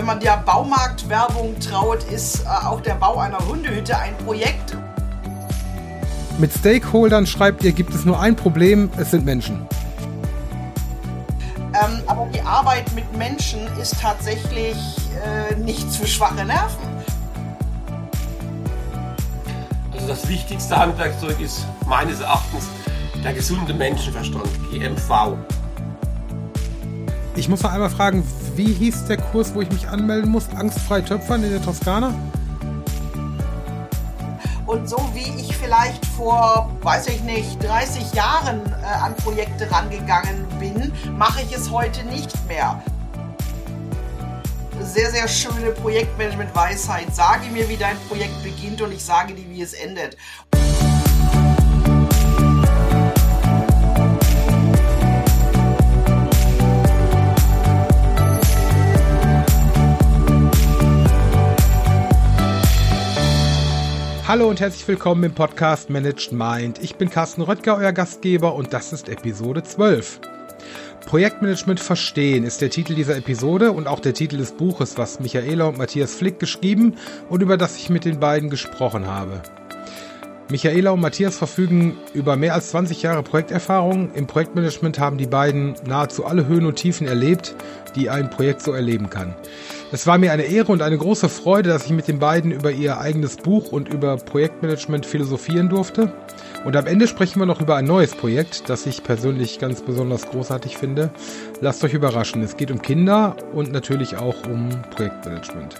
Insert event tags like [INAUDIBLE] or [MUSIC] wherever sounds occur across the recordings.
wenn man der Baumarktwerbung traut, ist äh, auch der Bau einer Hundehütte ein Projekt. Mit Stakeholdern schreibt ihr, gibt es nur ein Problem, es sind Menschen. Ähm, aber die Arbeit mit Menschen ist tatsächlich äh, nicht für schwache Nerven. Also das wichtigste Handwerkzeug ist meines Erachtens der gesunde Menschenverstand, GMV. Ich muss noch einmal fragen, wie hieß der Kurs, wo ich mich anmelden muss? Angstfrei Töpfern in der Toskana? Und so wie ich vielleicht vor, weiß ich nicht, 30 Jahren äh, an Projekte rangegangen bin, mache ich es heute nicht mehr. Sehr, sehr schöne Projektmanagement-Weisheit. Sage mir, wie dein Projekt beginnt und ich sage dir, wie es endet. Hallo und herzlich willkommen im Podcast Managed Mind. Ich bin Carsten Röttger, euer Gastgeber und das ist Episode 12. Projektmanagement verstehen ist der Titel dieser Episode und auch der Titel des Buches, was Michaela und Matthias Flick geschrieben und über das ich mit den beiden gesprochen habe. Michaela und Matthias verfügen über mehr als 20 Jahre Projekterfahrung. Im Projektmanagement haben die beiden nahezu alle Höhen und Tiefen erlebt, die ein Projekt so erleben kann. Es war mir eine Ehre und eine große Freude, dass ich mit den beiden über ihr eigenes Buch und über Projektmanagement philosophieren durfte. Und am Ende sprechen wir noch über ein neues Projekt, das ich persönlich ganz besonders großartig finde. Lasst euch überraschen, es geht um Kinder und natürlich auch um Projektmanagement.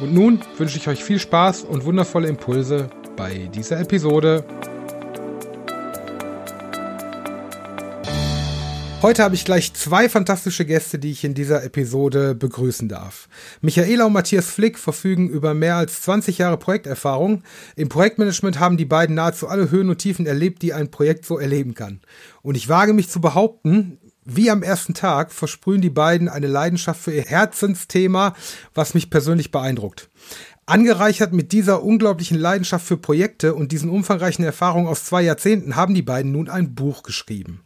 Und nun wünsche ich euch viel Spaß und wundervolle Impulse bei dieser Episode. Heute habe ich gleich zwei fantastische Gäste, die ich in dieser Episode begrüßen darf. Michaela und Matthias Flick verfügen über mehr als 20 Jahre Projekterfahrung. Im Projektmanagement haben die beiden nahezu alle Höhen und Tiefen erlebt, die ein Projekt so erleben kann. Und ich wage mich zu behaupten, wie am ersten Tag versprühen die beiden eine Leidenschaft für ihr Herzensthema, was mich persönlich beeindruckt. Angereichert mit dieser unglaublichen Leidenschaft für Projekte und diesen umfangreichen Erfahrungen aus zwei Jahrzehnten haben die beiden nun ein Buch geschrieben.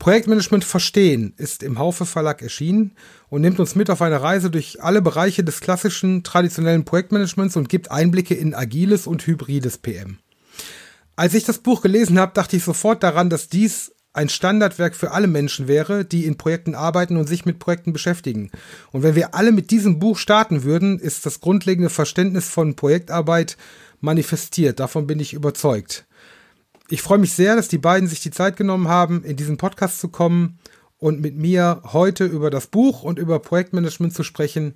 Projektmanagement Verstehen ist im Haufe Verlag erschienen und nimmt uns mit auf eine Reise durch alle Bereiche des klassischen, traditionellen Projektmanagements und gibt Einblicke in agiles und hybrides PM. Als ich das Buch gelesen habe, dachte ich sofort daran, dass dies ein Standardwerk für alle Menschen wäre, die in Projekten arbeiten und sich mit Projekten beschäftigen. Und wenn wir alle mit diesem Buch starten würden, ist das grundlegende Verständnis von Projektarbeit manifestiert. Davon bin ich überzeugt. Ich freue mich sehr, dass die beiden sich die Zeit genommen haben, in diesen Podcast zu kommen und mit mir heute über das Buch und über Projektmanagement zu sprechen.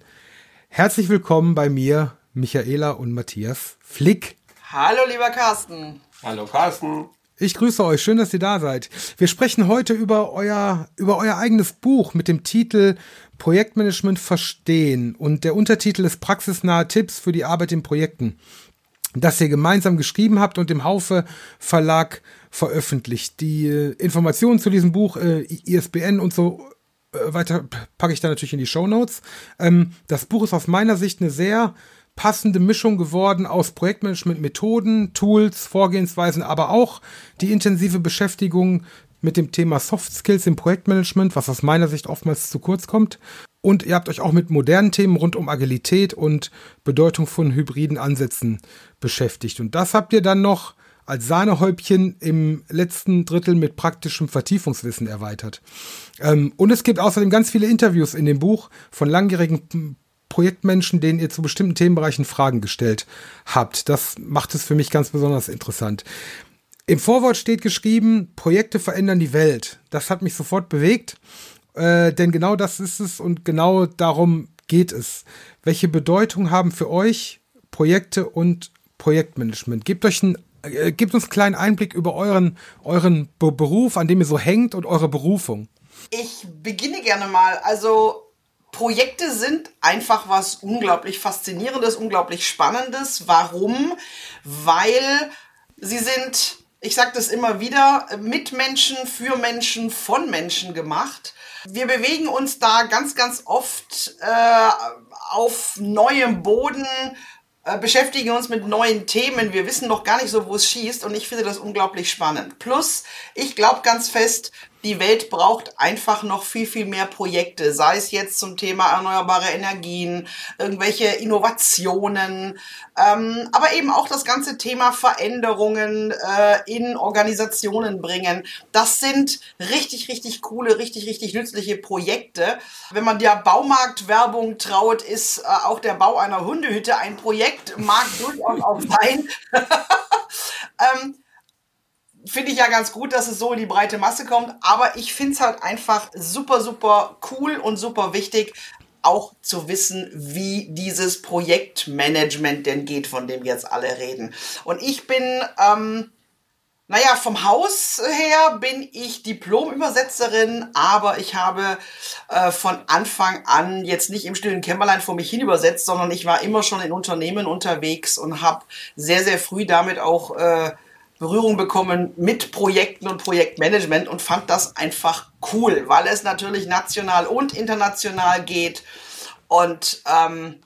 Herzlich willkommen bei mir, Michaela und Matthias Flick. Hallo, lieber Carsten. Hallo Carsten. Ich grüße euch, schön, dass ihr da seid. Wir sprechen heute über euer, über euer eigenes Buch mit dem Titel Projektmanagement verstehen und der Untertitel ist Praxisnahe Tipps für die Arbeit in Projekten, das ihr gemeinsam geschrieben habt und im Haufe Verlag veröffentlicht. Die äh, Informationen zu diesem Buch, äh, ISBN und so äh, weiter packe ich da natürlich in die Show Notes. Ähm, das Buch ist aus meiner Sicht eine sehr passende Mischung geworden aus Projektmanagement-Methoden, Tools, Vorgehensweisen, aber auch die intensive Beschäftigung mit dem Thema Soft Skills im Projektmanagement, was aus meiner Sicht oftmals zu kurz kommt. Und ihr habt euch auch mit modernen Themen rund um Agilität und Bedeutung von hybriden Ansätzen beschäftigt. Und das habt ihr dann noch als Sahnehäubchen im letzten Drittel mit praktischem Vertiefungswissen erweitert. Ähm, und es gibt außerdem ganz viele Interviews in dem Buch von langjährigen Projektmenschen, denen ihr zu bestimmten Themenbereichen Fragen gestellt habt. Das macht es für mich ganz besonders interessant. Im Vorwort steht geschrieben, Projekte verändern die Welt. Das hat mich sofort bewegt, äh, denn genau das ist es und genau darum geht es. Welche Bedeutung haben für euch Projekte und Projektmanagement? Gebt euch ein äh, Gebt uns einen kleinen Einblick über euren, euren Be Beruf, an dem ihr so hängt und eure Berufung. Ich beginne gerne mal. Also Projekte sind einfach was unglaublich Faszinierendes, unglaublich Spannendes. Warum? Weil sie sind, ich sage das immer wieder, mit Menschen, für Menschen, von Menschen gemacht. Wir bewegen uns da ganz, ganz oft äh, auf neuem Boden, äh, beschäftigen uns mit neuen Themen. Wir wissen noch gar nicht so, wo es schießt und ich finde das unglaublich spannend. Plus, ich glaube ganz fest, die Welt braucht einfach noch viel, viel mehr Projekte, sei es jetzt zum Thema erneuerbare Energien, irgendwelche Innovationen, ähm, aber eben auch das ganze Thema Veränderungen äh, in Organisationen bringen. Das sind richtig, richtig coole, richtig, richtig nützliche Projekte. Wenn man der Baumarktwerbung traut, ist äh, auch der Bau einer Hundehütte ein Projekt, mag durchaus auch sein. [LAUGHS] ähm, finde ich ja ganz gut, dass es so in die breite Masse kommt, aber ich finde es halt einfach super, super cool und super wichtig, auch zu wissen, wie dieses Projektmanagement denn geht, von dem jetzt alle reden. Und ich bin, ähm, naja, vom Haus her bin ich Diplom-Übersetzerin, aber ich habe äh, von Anfang an jetzt nicht im stillen Kämmerlein vor mich hin übersetzt, sondern ich war immer schon in Unternehmen unterwegs und habe sehr, sehr früh damit auch äh, Berührung bekommen mit Projekten und Projektmanagement und fand das einfach cool, weil es natürlich national und international geht. Und ähm,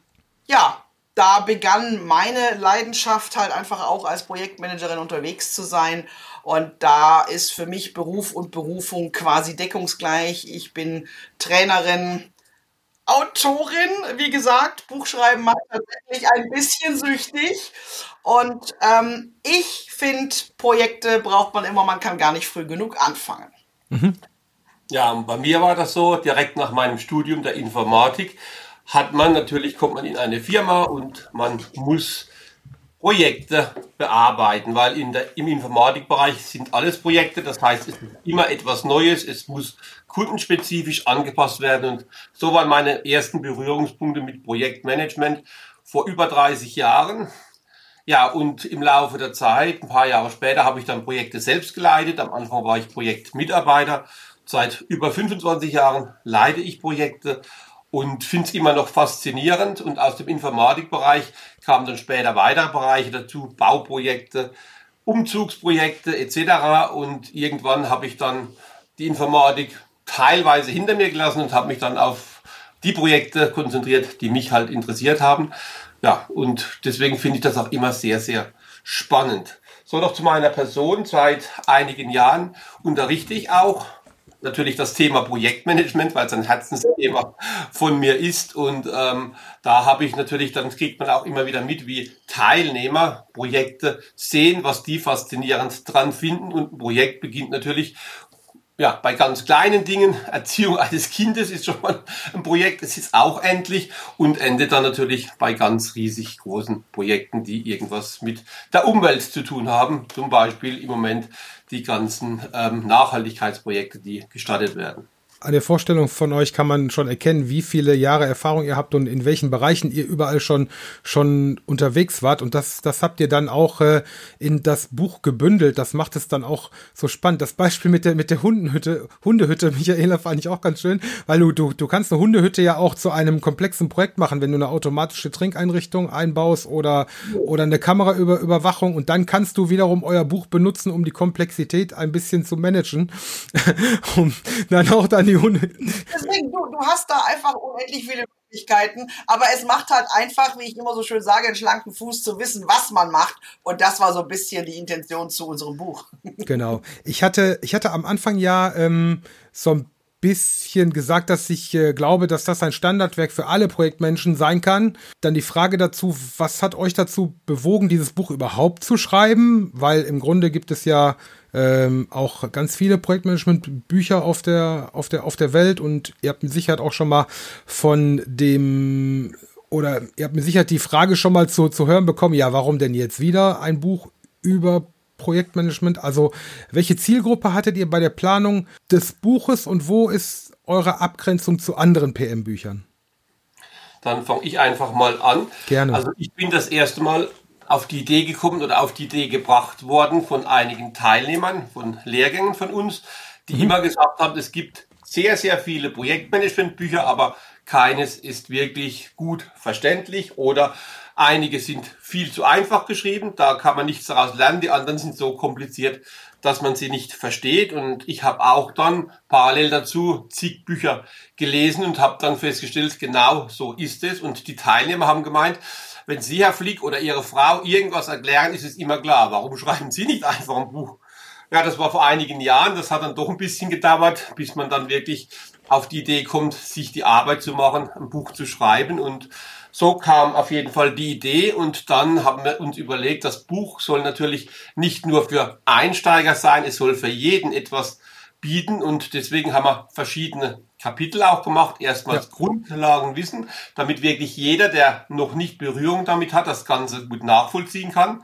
ja, da begann meine Leidenschaft halt einfach auch als Projektmanagerin unterwegs zu sein. Und da ist für mich Beruf und Berufung quasi deckungsgleich. Ich bin Trainerin, Autorin, wie gesagt, Buchschreiben macht tatsächlich ein bisschen süchtig. Und ähm, ich finde, Projekte braucht man immer, man kann gar nicht früh genug anfangen. Mhm. Ja, bei mir war das so, direkt nach meinem Studium der Informatik hat man natürlich, kommt man in eine Firma und man muss Projekte bearbeiten, weil in der, im Informatikbereich sind alles Projekte, das heißt, es ist immer etwas Neues, es muss kundenspezifisch angepasst werden und so waren meine ersten Berührungspunkte mit Projektmanagement vor über 30 Jahren. Ja, und im Laufe der Zeit, ein paar Jahre später, habe ich dann Projekte selbst geleitet. Am Anfang war ich Projektmitarbeiter. Seit über 25 Jahren leite ich Projekte und finde es immer noch faszinierend. Und aus dem Informatikbereich kamen dann später weitere Bereiche dazu, Bauprojekte, Umzugsprojekte etc. Und irgendwann habe ich dann die Informatik teilweise hinter mir gelassen und habe mich dann auf die Projekte konzentriert, die mich halt interessiert haben. Ja, und deswegen finde ich das auch immer sehr, sehr spannend. So noch zu meiner Person. Seit einigen Jahren unterrichte ich auch natürlich das Thema Projektmanagement, weil es ein Herzensthema von mir ist. Und ähm, da habe ich natürlich, dann kriegt man auch immer wieder mit, wie Teilnehmer Projekte sehen, was die faszinierend dran finden. Und ein Projekt beginnt natürlich ja, bei ganz kleinen Dingen, Erziehung [LAUGHS] eines Kindes ist schon mal ein Projekt, es ist auch endlich und endet dann natürlich bei ganz riesig großen Projekten, die irgendwas mit der Umwelt zu tun haben. Zum Beispiel im Moment die ganzen ähm, Nachhaltigkeitsprojekte, die gestartet werden an der Vorstellung von euch kann man schon erkennen, wie viele Jahre Erfahrung ihr habt und in welchen Bereichen ihr überall schon schon unterwegs wart. Und das, das habt ihr dann auch äh, in das Buch gebündelt. Das macht es dann auch so spannend. Das Beispiel mit der mit der Hundenhütte, Hundehütte, [LAUGHS] Michaela, fand ich auch ganz schön, weil du du du kannst eine Hundehütte ja auch zu einem komplexen Projekt machen, wenn du eine automatische Trinkeinrichtung einbaust oder oder eine Kameraüberwachung und dann kannst du wiederum euer Buch benutzen, um die Komplexität ein bisschen zu managen, [LAUGHS] um dann auch dann Hunde. Deswegen, du, du hast da einfach unendlich viele Möglichkeiten, aber es macht halt einfach, wie ich immer so schön sage, einen schlanken Fuß zu wissen, was man macht. Und das war so ein bisschen die Intention zu unserem Buch. [LAUGHS] Genau. Ich hatte, ich hatte am Anfang ja ähm, so ein bisschen gesagt, dass ich äh, glaube, dass das ein Standardwerk für alle Projektmenschen sein kann. Dann die Frage dazu, was hat euch dazu bewogen, dieses Buch überhaupt zu schreiben? Weil im Grunde gibt es ja ähm, auch ganz viele Projektmanagement-Bücher auf der, auf, der, auf der Welt und ihr habt mit Sicherheit auch schon mal von dem oder ihr habt mit Sicherheit die Frage schon mal zu, zu hören bekommen, ja, warum denn jetzt wieder ein Buch über Projektmanagement? Also, welche Zielgruppe hattet ihr bei der Planung des Buches und wo ist eure Abgrenzung zu anderen PM-Büchern? Dann fange ich einfach mal an. Gerne. Also, ich bin das erste Mal auf die Idee gekommen oder auf die Idee gebracht worden von einigen Teilnehmern von Lehrgängen von uns, die mhm. immer gesagt haben, es gibt sehr, sehr viele Projektmanagementbücher, aber keines ist wirklich gut verständlich oder einige sind viel zu einfach geschrieben, da kann man nichts daraus lernen, die anderen sind so kompliziert, dass man sie nicht versteht und ich habe auch dann parallel dazu zig Bücher gelesen und habe dann festgestellt, genau so ist es und die Teilnehmer haben gemeint, wenn Sie, Herr Flick, oder Ihre Frau irgendwas erklären, ist es immer klar. Warum schreiben Sie nicht einfach ein Buch Ja, das war vor einigen Jahren. Das hat dann doch ein bisschen gedauert, bis man dann wirklich auf die Idee kommt, sich die Arbeit zu machen, ein Buch zu schreiben. Und so kam auf jeden Fall die Idee. Und dann haben wir uns überlegt, das Buch soll natürlich nicht nur für Einsteiger sein, es soll für jeden etwas bieten. Und deswegen haben wir verschiedene Kapitel auch gemacht. Erstmals ja. Grundlagenwissen, damit wirklich jeder, der noch nicht Berührung damit hat, das Ganze gut nachvollziehen kann.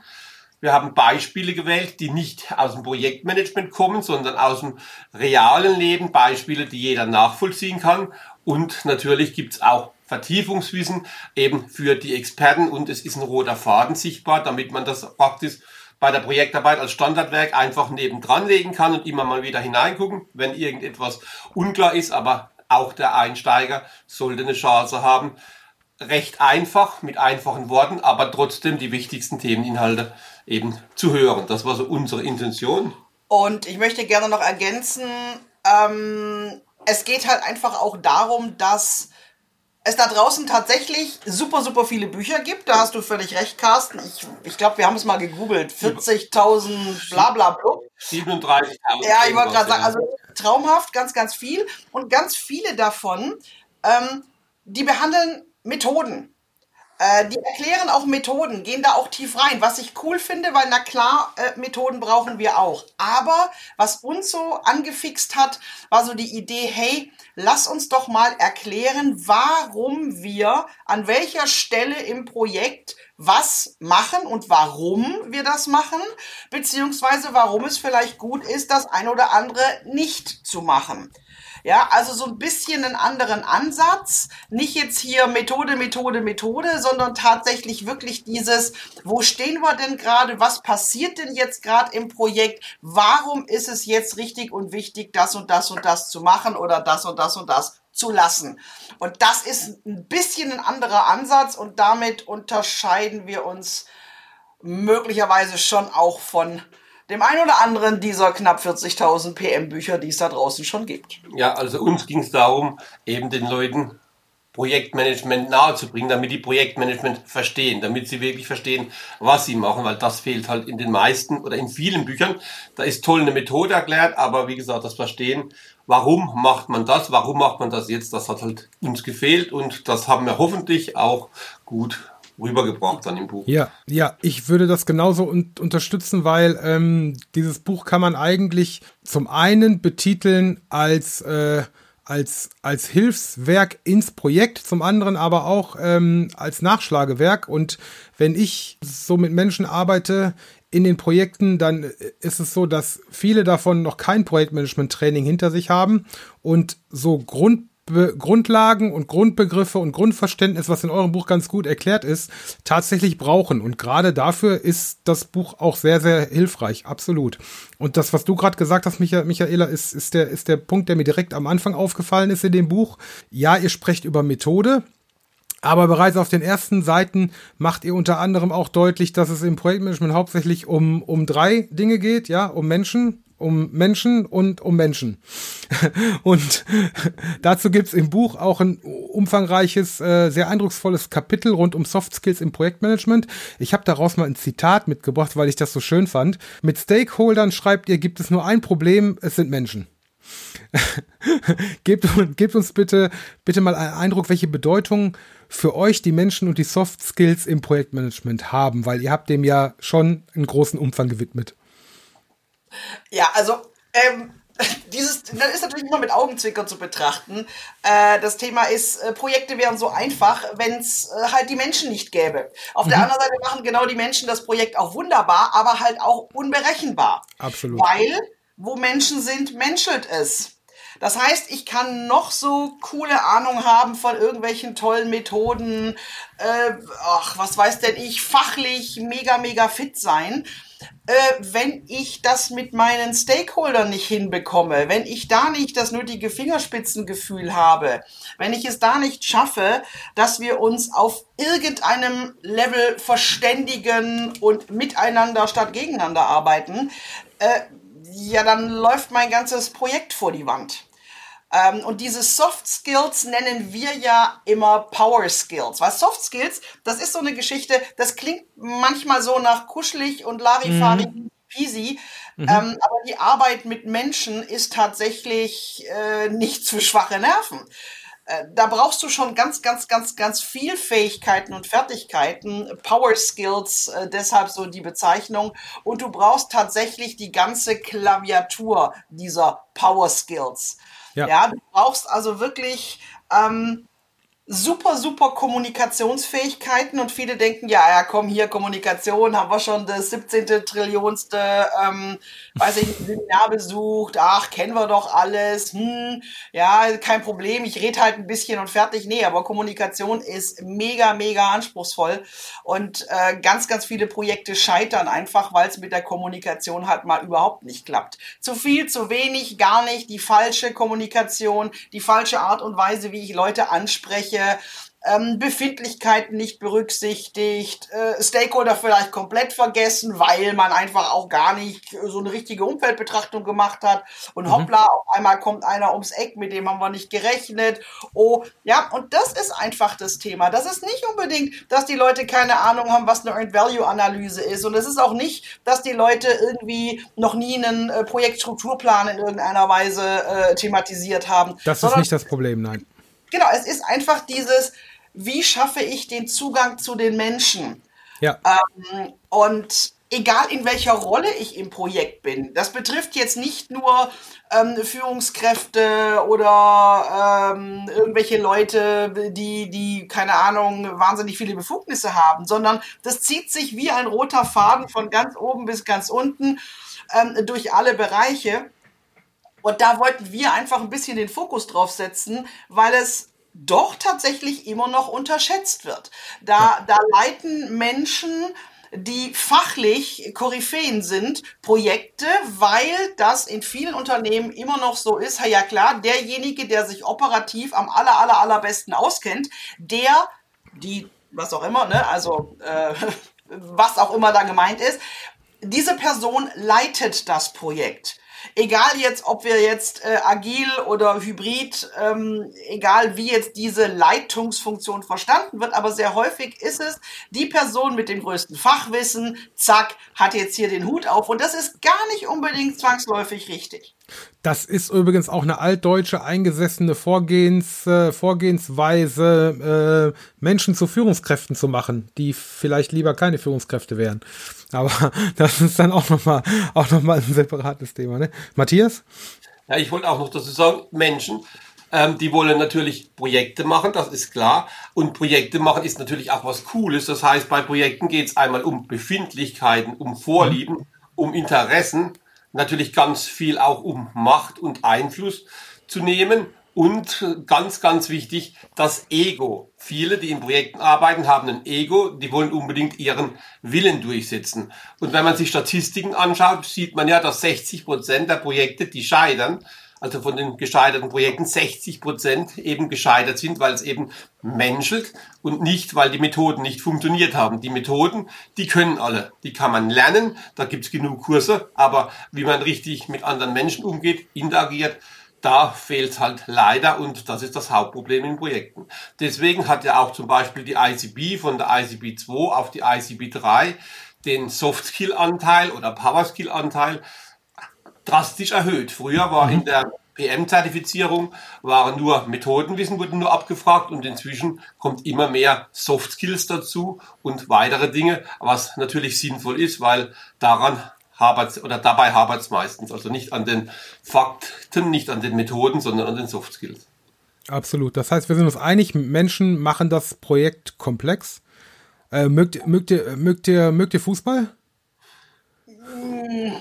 Wir haben Beispiele gewählt, die nicht aus dem Projektmanagement kommen, sondern aus dem realen Leben, Beispiele, die jeder nachvollziehen kann. Und natürlich gibt's auch Vertiefungswissen eben für die Experten und es ist ein roter Faden sichtbar, damit man das praktisch bei der Projektarbeit als Standardwerk einfach nebendran legen kann und immer mal wieder hineingucken, wenn irgendetwas unklar ist, aber auch der Einsteiger sollte eine Chance haben, recht einfach, mit einfachen Worten, aber trotzdem die wichtigsten Themeninhalte eben zu hören. Das war so unsere Intention. Und ich möchte gerne noch ergänzen, ähm, es geht halt einfach auch darum, dass es da draußen tatsächlich super, super viele Bücher gibt. Da hast du völlig recht, Carsten. Ich, ich glaube, wir haben es mal gegoogelt. 40.000 bla bla bla. 37.000. Ja, ich wollte gerade sagen, also traumhaft, ganz, ganz viel. Und ganz viele davon, ähm, die behandeln Methoden. Äh, die erklären auch Methoden, gehen da auch tief rein, was ich cool finde, weil na klar, äh, Methoden brauchen wir auch. Aber was uns so angefixt hat, war so die Idee, hey, lass uns doch mal erklären, warum wir an welcher Stelle im Projekt was machen und warum wir das machen, beziehungsweise warum es vielleicht gut ist, das ein oder andere nicht zu machen. Ja, also so ein bisschen einen anderen Ansatz. Nicht jetzt hier Methode, Methode, Methode, sondern tatsächlich wirklich dieses, wo stehen wir denn gerade? Was passiert denn jetzt gerade im Projekt? Warum ist es jetzt richtig und wichtig, das und das und das zu machen oder das und das und das zu lassen? Und das ist ein bisschen ein anderer Ansatz und damit unterscheiden wir uns möglicherweise schon auch von dem einen oder anderen dieser knapp 40.000 PM-Bücher, die es da draußen schon gibt. Ja, also uns ging es darum, eben den Leuten Projektmanagement nahezubringen, damit die Projektmanagement verstehen, damit sie wirklich verstehen, was sie machen, weil das fehlt halt in den meisten oder in vielen Büchern. Da ist toll eine Methode erklärt, aber wie gesagt, das Verstehen, warum macht man das, warum macht man das jetzt, das hat halt uns gefehlt und das haben wir hoffentlich auch gut rübergebracht dann im Buch. Ja, ja, ich würde das genauso un unterstützen, weil ähm, dieses Buch kann man eigentlich zum einen betiteln als äh, als, als Hilfswerk ins Projekt, zum anderen aber auch ähm, als Nachschlagewerk. Und wenn ich so mit Menschen arbeite in den Projekten, dann ist es so, dass viele davon noch kein Projektmanagement-Training hinter sich haben und so Grund Be Grundlagen und Grundbegriffe und Grundverständnis, was in eurem Buch ganz gut erklärt ist, tatsächlich brauchen. Und gerade dafür ist das Buch auch sehr, sehr hilfreich, absolut. Und das, was du gerade gesagt hast, Micha Michaela, ist, ist, der, ist der Punkt, der mir direkt am Anfang aufgefallen ist in dem Buch. Ja, ihr sprecht über Methode, aber bereits auf den ersten Seiten macht ihr unter anderem auch deutlich, dass es im Projektmanagement hauptsächlich um, um drei Dinge geht, ja, um Menschen, um Menschen und um Menschen. [LAUGHS] und [LAUGHS] dazu gibt's im Buch auch ein umfangreiches, äh, sehr eindrucksvolles Kapitel rund um Soft Skills im Projektmanagement. Ich habe daraus mal ein Zitat mitgebracht, weil ich das so schön fand. Mit Stakeholdern schreibt ihr, gibt es nur ein Problem, es sind Menschen. [LAUGHS] gebt, gebt uns bitte, bitte mal einen Eindruck, welche Bedeutung für euch die Menschen und die Soft Skills im Projektmanagement haben, weil ihr habt dem ja schon einen großen Umfang gewidmet. Ja, also ähm, [LAUGHS] dieses, das ist natürlich immer mit Augenzwinkern zu betrachten. Äh, das Thema ist, äh, Projekte wären so einfach, wenn es äh, halt die Menschen nicht gäbe. Auf mhm. der anderen Seite machen genau die Menschen das Projekt auch wunderbar, aber halt auch unberechenbar. Absolut. Weil, wo Menschen sind, menschelt es. Das heißt, ich kann noch so coole Ahnung haben von irgendwelchen tollen Methoden, äh, ach, was weiß denn ich, fachlich mega, mega fit sein. Äh, wenn ich das mit meinen Stakeholdern nicht hinbekomme, wenn ich da nicht das nötige Fingerspitzengefühl habe, wenn ich es da nicht schaffe, dass wir uns auf irgendeinem Level verständigen und miteinander statt gegeneinander arbeiten, äh, ja, dann läuft mein ganzes Projekt vor die Wand. Ähm, und diese Soft Skills nennen wir ja immer Power Skills. Weil Soft Skills, das ist so eine Geschichte, das klingt manchmal so nach kuschelig und Larifari. Mhm. Easy. Mhm. Ähm, aber die Arbeit mit Menschen ist tatsächlich äh, nicht für schwache Nerven. Äh, da brauchst du schon ganz, ganz, ganz, ganz viel Fähigkeiten und Fertigkeiten, Power Skills, äh, deshalb so die Bezeichnung. Und du brauchst tatsächlich die ganze Klaviatur dieser Power Skills. Ja, ja du brauchst also wirklich ähm, super, super Kommunikationsfähigkeiten und viele denken, ja, ja, komm hier, Kommunikation, haben wir schon das 17. Trillionste, ähm, weiß ich, Seminar besucht, ach, kennen wir doch alles, hm, ja, kein Problem, ich rede halt ein bisschen und fertig. Nee, aber Kommunikation ist mega, mega anspruchsvoll und äh, ganz, ganz viele Projekte scheitern einfach, weil es mit der Kommunikation halt mal überhaupt nicht klappt. Zu viel, zu wenig, gar nicht, die falsche Kommunikation, die falsche Art und Weise, wie ich Leute anspreche, irgendwelche ähm, Befindlichkeiten nicht berücksichtigt, äh, Stakeholder vielleicht komplett vergessen, weil man einfach auch gar nicht so eine richtige Umfeldbetrachtung gemacht hat. Und mhm. hoppla, auf einmal kommt einer ums Eck, mit dem haben wir nicht gerechnet. Oh, ja, und das ist einfach das Thema. Das ist nicht unbedingt, dass die Leute keine Ahnung haben, was eine Earned Value Analyse ist. Und es ist auch nicht, dass die Leute irgendwie noch nie einen äh, Projektstrukturplan in irgendeiner Weise äh, thematisiert haben. Das ist nicht das Problem, nein Genau, es ist einfach dieses, wie schaffe ich den Zugang zu den Menschen? Ja. Ähm, und egal in welcher Rolle ich im Projekt bin, das betrifft jetzt nicht nur ähm, Führungskräfte oder ähm, irgendwelche Leute, die, die, keine Ahnung, wahnsinnig viele Befugnisse haben, sondern das zieht sich wie ein roter Faden von ganz oben bis ganz unten ähm, durch alle Bereiche. Und da wollten wir einfach ein bisschen den Fokus drauf setzen, weil es doch tatsächlich immer noch unterschätzt wird. Da, da leiten Menschen, die fachlich Koryphäen sind, Projekte, weil das in vielen Unternehmen immer noch so ist, ja klar, derjenige, der sich operativ am aller, aller, allerbesten auskennt, der, die, was auch immer, ne, also äh, [LAUGHS] was auch immer da gemeint ist, diese Person leitet das Projekt egal jetzt, ob wir jetzt äh, agil oder hybrid, ähm, egal wie jetzt diese Leitungsfunktion verstanden wird, aber sehr häufig ist es die Person mit dem größten Fachwissen, zack, hat jetzt hier den Hut auf und das ist gar nicht unbedingt zwangsläufig richtig. Das ist übrigens auch eine altdeutsche eingesessene Vorgehens, äh, Vorgehensweise, äh, Menschen zu Führungskräften zu machen, die vielleicht lieber keine Führungskräfte wären. Aber [LAUGHS] das ist dann auch nochmal auch noch mal ein separates Thema. Ne? Matthias? Ja, ich wollte auch noch dazu sagen, Menschen, ähm, die wollen natürlich Projekte machen, das ist klar. Und Projekte machen ist natürlich auch was Cooles. Das heißt, bei Projekten geht es einmal um Befindlichkeiten, um Vorlieben, um Interessen natürlich ganz viel auch um Macht und Einfluss zu nehmen. Und ganz, ganz wichtig, das Ego. Viele, die in Projekten arbeiten, haben ein Ego, die wollen unbedingt ihren Willen durchsetzen. Und wenn man sich Statistiken anschaut, sieht man ja, dass 60 Prozent der Projekte, die scheitern, also von den gescheiterten Projekten 60 Prozent eben gescheitert sind, weil es eben menschelt und nicht, weil die Methoden nicht funktioniert haben. Die Methoden, die können alle, die kann man lernen, da gibt's genug Kurse, aber wie man richtig mit anderen Menschen umgeht, interagiert, da fehlt halt leider und das ist das Hauptproblem in Projekten. Deswegen hat ja auch zum Beispiel die ICB von der ICB 2 auf die ICB 3 den Soft-Skill-Anteil oder Power-Skill-Anteil drastisch erhöht. Früher war in mhm. der PM-Zertifizierung waren nur Methodenwissen wurden nur abgefragt und inzwischen kommt immer mehr Soft Skills dazu und weitere Dinge, was natürlich sinnvoll ist, weil daran habert oder dabei habert es meistens. Also nicht an den Fakten, nicht an den Methoden, sondern an den Soft Skills. Absolut. Das heißt, wir sind uns einig, Menschen machen das Projekt komplex. Äh, mögt, mögt, ihr, mögt, ihr, mögt ihr Fußball? Hm.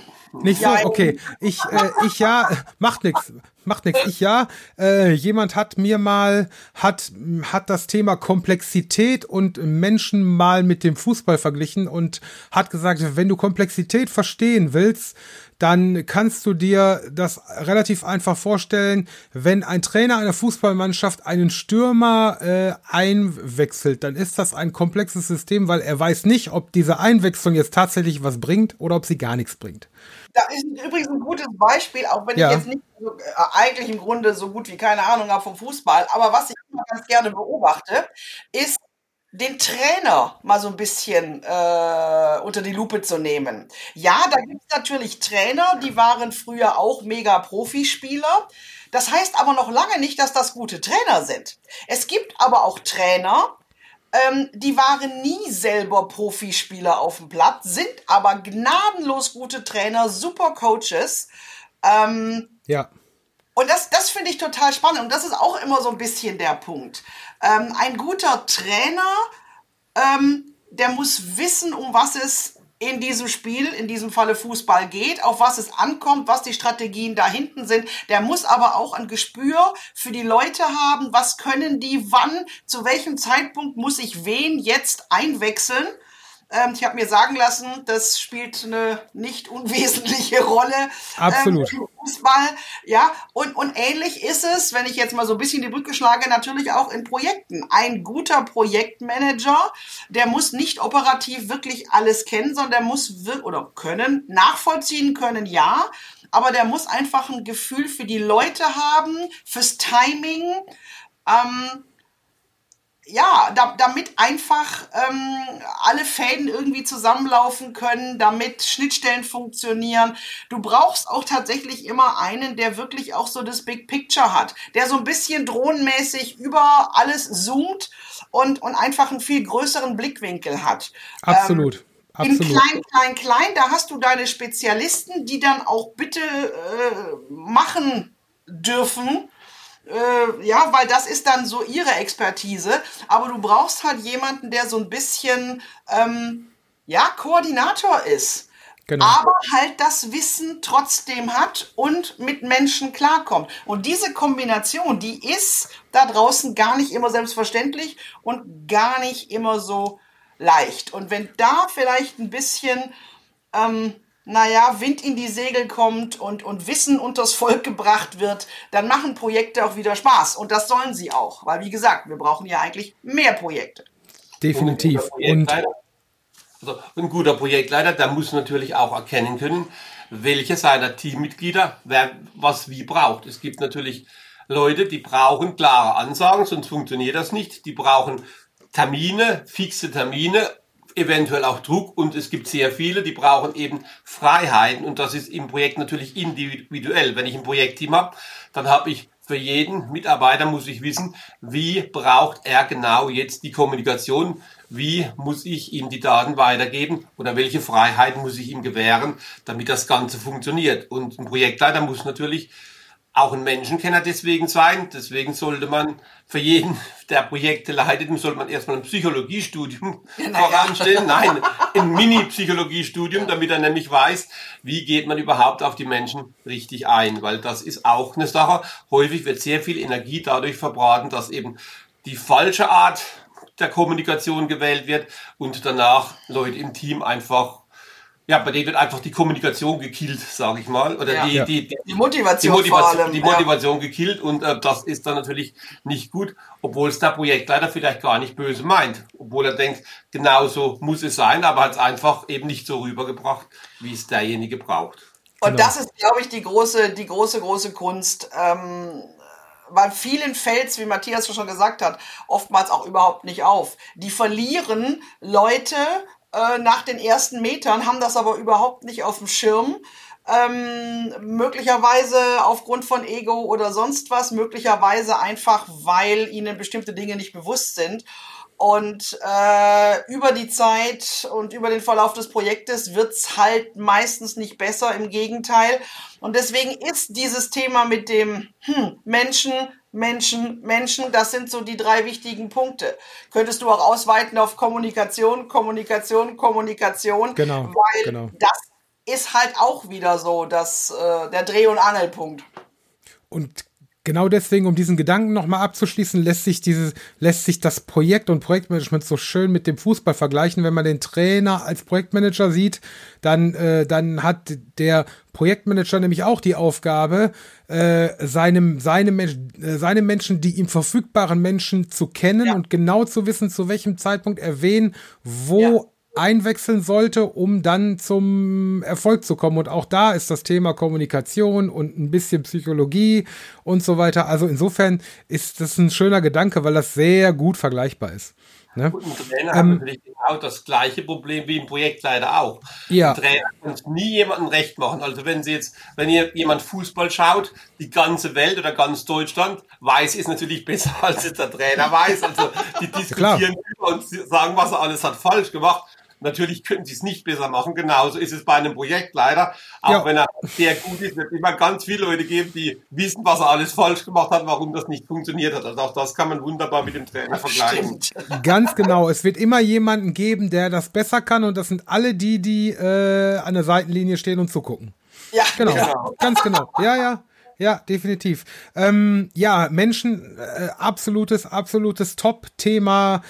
Nicht so? Okay. Ich, äh, ich ja, macht nichts. Macht nichts. Ich ja. Äh, jemand hat mir mal, hat, hat das Thema Komplexität und Menschen mal mit dem Fußball verglichen und hat gesagt, wenn du Komplexität verstehen willst, dann kannst du dir das relativ einfach vorstellen, wenn ein Trainer einer Fußballmannschaft einen Stürmer äh, einwechselt, dann ist das ein komplexes System, weil er weiß nicht, ob diese Einwechslung jetzt tatsächlich was bringt oder ob sie gar nichts bringt. Da ist übrigens ein gutes Beispiel, auch wenn ja. ich jetzt nicht so, äh, eigentlich im Grunde so gut wie keine Ahnung habe vom Fußball, aber was ich immer ganz gerne beobachte, ist, den Trainer mal so ein bisschen äh, unter die Lupe zu nehmen. Ja, da gibt es natürlich Trainer, die waren früher auch mega Profispieler. Das heißt aber noch lange nicht, dass das gute Trainer sind. Es gibt aber auch Trainer, ähm, die waren nie selber Profispieler auf dem Platz, sind aber gnadenlos gute Trainer, super Coaches. Ähm, ja. Und das, das finde ich total spannend. Und das ist auch immer so ein bisschen der Punkt. Ähm, ein guter Trainer, ähm, der muss wissen, um was es in diesem Spiel, in diesem Falle Fußball geht, auf was es ankommt, was die Strategien da hinten sind. Der muss aber auch ein Gespür für die Leute haben, was können die, wann, zu welchem Zeitpunkt muss ich wen jetzt einwechseln ich habe mir sagen lassen, das spielt eine nicht unwesentliche [LAUGHS] Rolle Absolut. Ähm, im Fußball. Ja, und, und ähnlich ist es, wenn ich jetzt mal so ein bisschen die Brücke schlage, natürlich auch in Projekten. Ein guter Projektmanager, der muss nicht operativ wirklich alles kennen, sondern der muss oder können, nachvollziehen können, ja, aber der muss einfach ein Gefühl für die Leute haben, fürs Timing. Ähm, ja, da, damit einfach ähm, alle Fäden irgendwie zusammenlaufen können, damit Schnittstellen funktionieren. Du brauchst auch tatsächlich immer einen, der wirklich auch so das Big Picture hat, der so ein bisschen drohnenmäßig über alles zoomt und, und einfach einen viel größeren Blickwinkel hat. Absolut. Ähm, Absolut. In klein, klein, klein, da hast du deine Spezialisten, die dann auch bitte äh, machen dürfen äh, ja, weil das ist dann so ihre Expertise. Aber du brauchst halt jemanden, der so ein bisschen, ähm, ja, Koordinator ist. Genau. aber halt das Wissen trotzdem hat und mit Menschen klarkommt. Und diese Kombination, die ist da draußen gar nicht immer selbstverständlich und gar nicht immer so leicht. Und wenn da vielleicht ein bisschen ähm, naja, Wind in die Segel kommt und, und Wissen unters Volk gebracht wird, dann machen Projekte auch wieder Spaß. Und das sollen sie auch. Weil, wie gesagt, wir brauchen ja eigentlich mehr Projekte. Definitiv. Und also ein guter Projektleiter, der muss natürlich auch erkennen können, welche seiner Teammitglieder wer was wie braucht. Es gibt natürlich Leute, die brauchen klare Ansagen, sonst funktioniert das nicht. Die brauchen Termine, fixe Termine eventuell auch Druck und es gibt sehr viele, die brauchen eben Freiheiten und das ist im Projekt natürlich individuell. Wenn ich ein Projektteam habe, dann habe ich für jeden Mitarbeiter muss ich wissen, wie braucht er genau jetzt die Kommunikation, wie muss ich ihm die Daten weitergeben oder welche Freiheiten muss ich ihm gewähren, damit das Ganze funktioniert. Und ein Projektleiter muss natürlich auch ein Menschenkenner deswegen sein. Deswegen sollte man für jeden, der Projekte leitet, sollte man erstmal ein Psychologiestudium naja. voranstellen. Nein, [LAUGHS] ein Mini-Psychologiestudium, damit er nämlich weiß, wie geht man überhaupt auf die Menschen richtig ein. Weil das ist auch eine Sache. Häufig wird sehr viel Energie dadurch verbraten, dass eben die falsche Art der Kommunikation gewählt wird und danach Leute im Team einfach ja, bei denen wird einfach die Kommunikation gekillt, sage ich mal. Oder ja. die, ja. die, die, die, Motivation. Die Motivation, allem, die Motivation ja. gekillt und äh, das ist dann natürlich nicht gut, obwohl es der Projektleiter vielleicht gar nicht böse meint. Obwohl er denkt, genau so muss es sein, aber hat es einfach eben nicht so rübergebracht, wie es derjenige braucht. Und genau. das ist, glaube ich, die große, die große, große Kunst. Ähm, bei vielen fällt wie Matthias schon gesagt hat, oftmals auch überhaupt nicht auf. Die verlieren Leute, äh, nach den ersten Metern, haben das aber überhaupt nicht auf dem Schirm. Ähm, möglicherweise aufgrund von Ego oder sonst was, möglicherweise einfach, weil ihnen bestimmte Dinge nicht bewusst sind. Und äh, über die Zeit und über den Verlauf des Projektes wird's halt meistens nicht besser, im Gegenteil. Und deswegen ist dieses Thema mit dem hm, Menschen Menschen, Menschen, das sind so die drei wichtigen Punkte. Könntest du auch ausweiten auf Kommunikation, Kommunikation, Kommunikation. Genau. Weil genau. das ist halt auch wieder so dass, äh, der Dreh- und Angelpunkt. Und genau deswegen, um diesen Gedanken nochmal abzuschließen, lässt sich dieses, lässt sich das Projekt und Projektmanagement so schön mit dem Fußball vergleichen. Wenn man den Trainer als Projektmanager sieht, dann, äh, dann hat der Projektmanager nämlich auch die Aufgabe, äh, seinem, seine, äh, seine Menschen, die ihm verfügbaren Menschen zu kennen ja. und genau zu wissen, zu welchem Zeitpunkt er wen, wo ja einwechseln sollte, um dann zum Erfolg zu kommen. Und auch da ist das Thema Kommunikation und ein bisschen Psychologie und so weiter. Also insofern ist das ein schöner Gedanke, weil das sehr gut vergleichbar ist. Ne? Und ein Trainer ähm, hat natürlich genau das gleiche Problem wie im Projektleiter auch. Ja. Ein Trainer kann nie jemandem recht machen. Also wenn Sie jetzt, wenn ihr jemand Fußball schaut, die ganze Welt oder ganz Deutschland weiß ist natürlich besser [LAUGHS] als jetzt der Trainer weiß. Also die diskutieren über und sagen, was er alles hat falsch gemacht. Natürlich könnten sie es nicht besser machen. Genauso ist es bei einem Projekt leider. Auch ja. wenn er sehr gut ist, wird immer ganz viele Leute geben, die wissen, was er alles falsch gemacht hat, warum das nicht funktioniert hat. Also auch das kann man wunderbar mit dem Trainer vergleichen. Ganz genau. Es wird immer jemanden geben, der das besser kann und das sind alle die, die äh, an der Seitenlinie stehen und zugucken. Ja, genau. genau. Ganz genau. Ja, ja. Ja, definitiv. Ähm, ja, Menschen, äh, absolutes, absolutes Top-Thema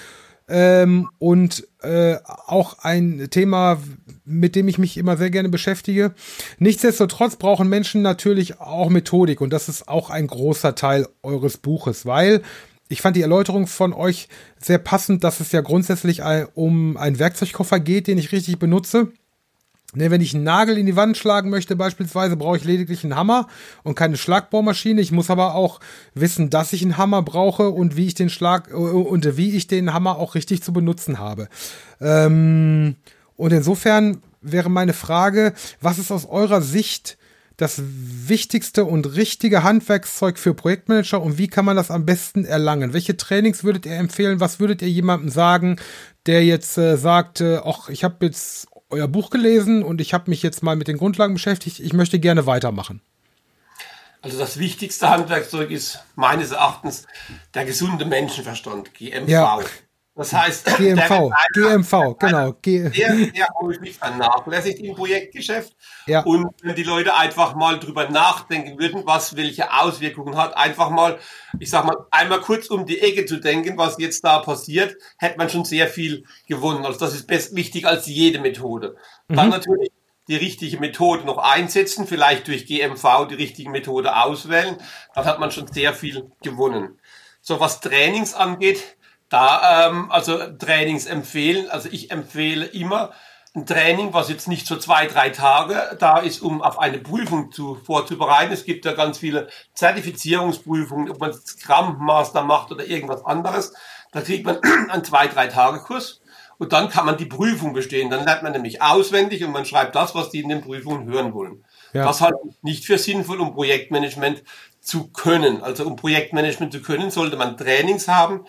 ähm, und äh, auch ein Thema, mit dem ich mich immer sehr gerne beschäftige. Nichtsdestotrotz brauchen Menschen natürlich auch Methodik und das ist auch ein großer Teil eures Buches, weil ich fand die Erläuterung von euch sehr passend, dass es ja grundsätzlich um einen Werkzeugkoffer geht, den ich richtig benutze. Ne, wenn ich einen Nagel in die Wand schlagen möchte, beispielsweise, brauche ich lediglich einen Hammer und keine Schlagbohrmaschine. Ich muss aber auch wissen, dass ich einen Hammer brauche und wie ich den Schlag äh, und wie ich den Hammer auch richtig zu benutzen habe. Ähm, und insofern wäre meine Frage, was ist aus eurer Sicht das wichtigste und richtige Handwerkszeug für Projektmanager und wie kann man das am besten erlangen? Welche Trainings würdet ihr empfehlen? Was würdet ihr jemandem sagen, der jetzt äh, sagt, äh, ach, ich habe jetzt euer Buch gelesen und ich habe mich jetzt mal mit den Grundlagen beschäftigt. Ich möchte gerne weitermachen. Also das wichtigste Handwerkzeug ist meines Erachtens der gesunde Menschenverstand, GMV. Ja. Das heißt, [LAUGHS] GMV, GMV, genau. G der, der häufig vernachlässigt im Projektgeschäft. Ja. Und wenn die Leute einfach mal drüber nachdenken würden, was welche Auswirkungen hat, einfach mal, ich sag mal, einmal kurz um die Ecke zu denken, was jetzt da passiert, hätte man schon sehr viel gewonnen. Also das ist best wichtig als jede Methode. Mhm. Dann natürlich die richtige Methode noch einsetzen, vielleicht durch GMV die richtige Methode auswählen, dann hat man schon sehr viel gewonnen. So was Trainings angeht, da ähm, also Trainings empfehlen. Also ich empfehle immer ein Training, was jetzt nicht so zwei, drei Tage da ist, um auf eine Prüfung zu, vorzubereiten. Es gibt ja ganz viele Zertifizierungsprüfungen, ob man Scrum Master macht oder irgendwas anderes. Da kriegt man [CLEARS THROAT] einen zwei, drei Tage Kurs und dann kann man die Prüfung bestehen. Dann lernt man nämlich auswendig und man schreibt das, was die in den Prüfungen hören wollen. Ja. Das halte ich nicht für sinnvoll, um Projektmanagement zu können. Also um Projektmanagement zu können, sollte man Trainings haben,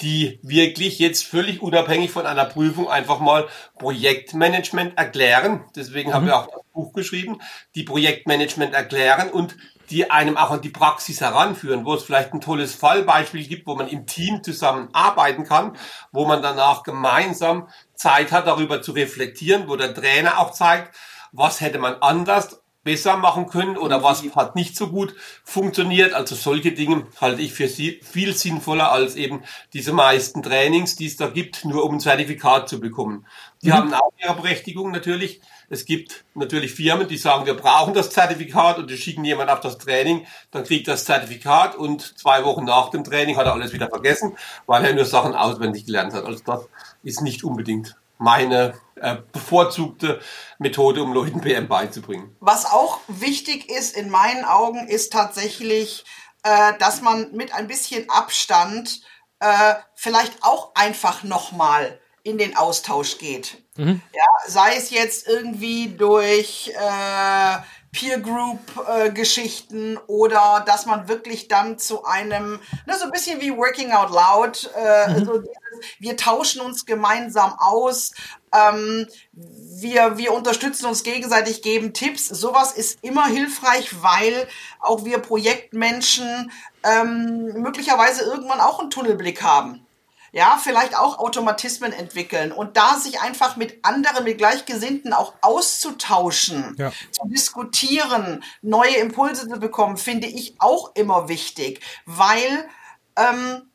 die wirklich jetzt völlig unabhängig von einer Prüfung einfach mal Projektmanagement erklären. Deswegen mhm. haben wir auch das Buch geschrieben, die Projektmanagement erklären und die einem auch an die Praxis heranführen, wo es vielleicht ein tolles Fallbeispiel gibt, wo man im Team zusammenarbeiten kann, wo man danach gemeinsam Zeit hat, darüber zu reflektieren, wo der Trainer auch zeigt, was hätte man anders besser machen können oder was hat nicht so gut funktioniert. Also solche Dinge halte ich für viel sinnvoller als eben diese meisten Trainings, die es da gibt, nur um ein Zertifikat zu bekommen. Die mhm. haben auch ihre Berechtigung natürlich. Es gibt natürlich Firmen, die sagen, wir brauchen das Zertifikat und die schicken jemand auf das Training, dann kriegt das Zertifikat und zwei Wochen nach dem Training hat er alles wieder vergessen, weil er nur Sachen auswendig gelernt hat. Also das ist nicht unbedingt meine äh, bevorzugte Methode, um Leuten PM beizubringen. Was auch wichtig ist in meinen Augen, ist tatsächlich, äh, dass man mit ein bisschen Abstand äh, vielleicht auch einfach nochmal in den Austausch geht. Mhm. Ja, sei es jetzt irgendwie durch äh, Peer Group äh, Geschichten oder dass man wirklich dann zu einem, ne, so ein bisschen wie Working Out Loud, äh, mhm. so dieses, wir tauschen uns gemeinsam aus, ähm, wir, wir unterstützen uns gegenseitig, geben Tipps. Sowas ist immer hilfreich, weil auch wir Projektmenschen ähm, möglicherweise irgendwann auch einen Tunnelblick haben ja, vielleicht auch Automatismen entwickeln und da sich einfach mit anderen, mit Gleichgesinnten auch auszutauschen, ja. zu diskutieren, neue Impulse zu bekommen, finde ich auch immer wichtig, weil ähm,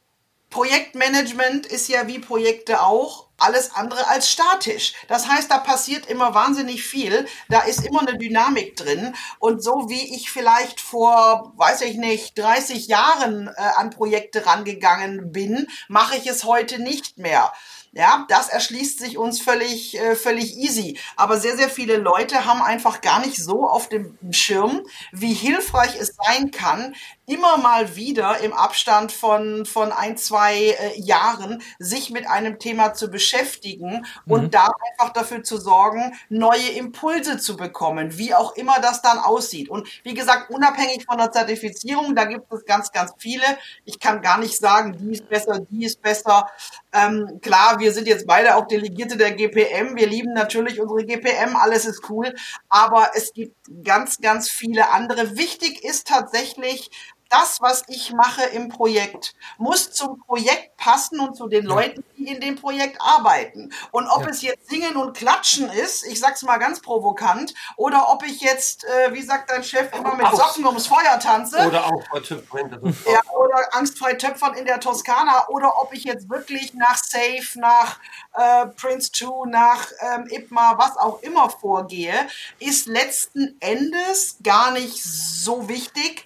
Projektmanagement ist ja wie Projekte auch alles andere als statisch. Das heißt, da passiert immer wahnsinnig viel, da ist immer eine Dynamik drin und so wie ich vielleicht vor, weiß ich nicht, 30 Jahren äh, an Projekte rangegangen bin, mache ich es heute nicht mehr. Ja, das erschließt sich uns völlig, äh, völlig easy. Aber sehr, sehr viele Leute haben einfach gar nicht so auf dem Schirm, wie hilfreich es sein kann, immer mal wieder im Abstand von, von ein, zwei äh, Jahren sich mit einem Thema zu beschäftigen mhm. und da einfach dafür zu sorgen, neue Impulse zu bekommen, wie auch immer das dann aussieht. Und wie gesagt, unabhängig von der Zertifizierung, da gibt es ganz, ganz viele. Ich kann gar nicht sagen, die ist besser, die ist besser. Ähm, klar, wir sind jetzt beide auch Delegierte der GPM. Wir lieben natürlich unsere GPM, alles ist cool. Aber es gibt ganz, ganz viele andere. Wichtig ist tatsächlich, das, was ich mache im Projekt, muss zum Projekt passen und zu den ja. Leuten, die in dem Projekt arbeiten. Und ob ja. es jetzt Singen und Klatschen ist, ich sag's mal ganz provokant, oder ob ich jetzt, äh, wie sagt dein Chef, immer mit Socken ums Feuer tanze. Oder auch bei Töpfern. Ja, oder angstfrei töpfern in der Toskana. Oder ob ich jetzt wirklich nach Safe, nach äh, Prince 2, nach ähm, IPMA, was auch immer vorgehe, ist letzten Endes gar nicht so wichtig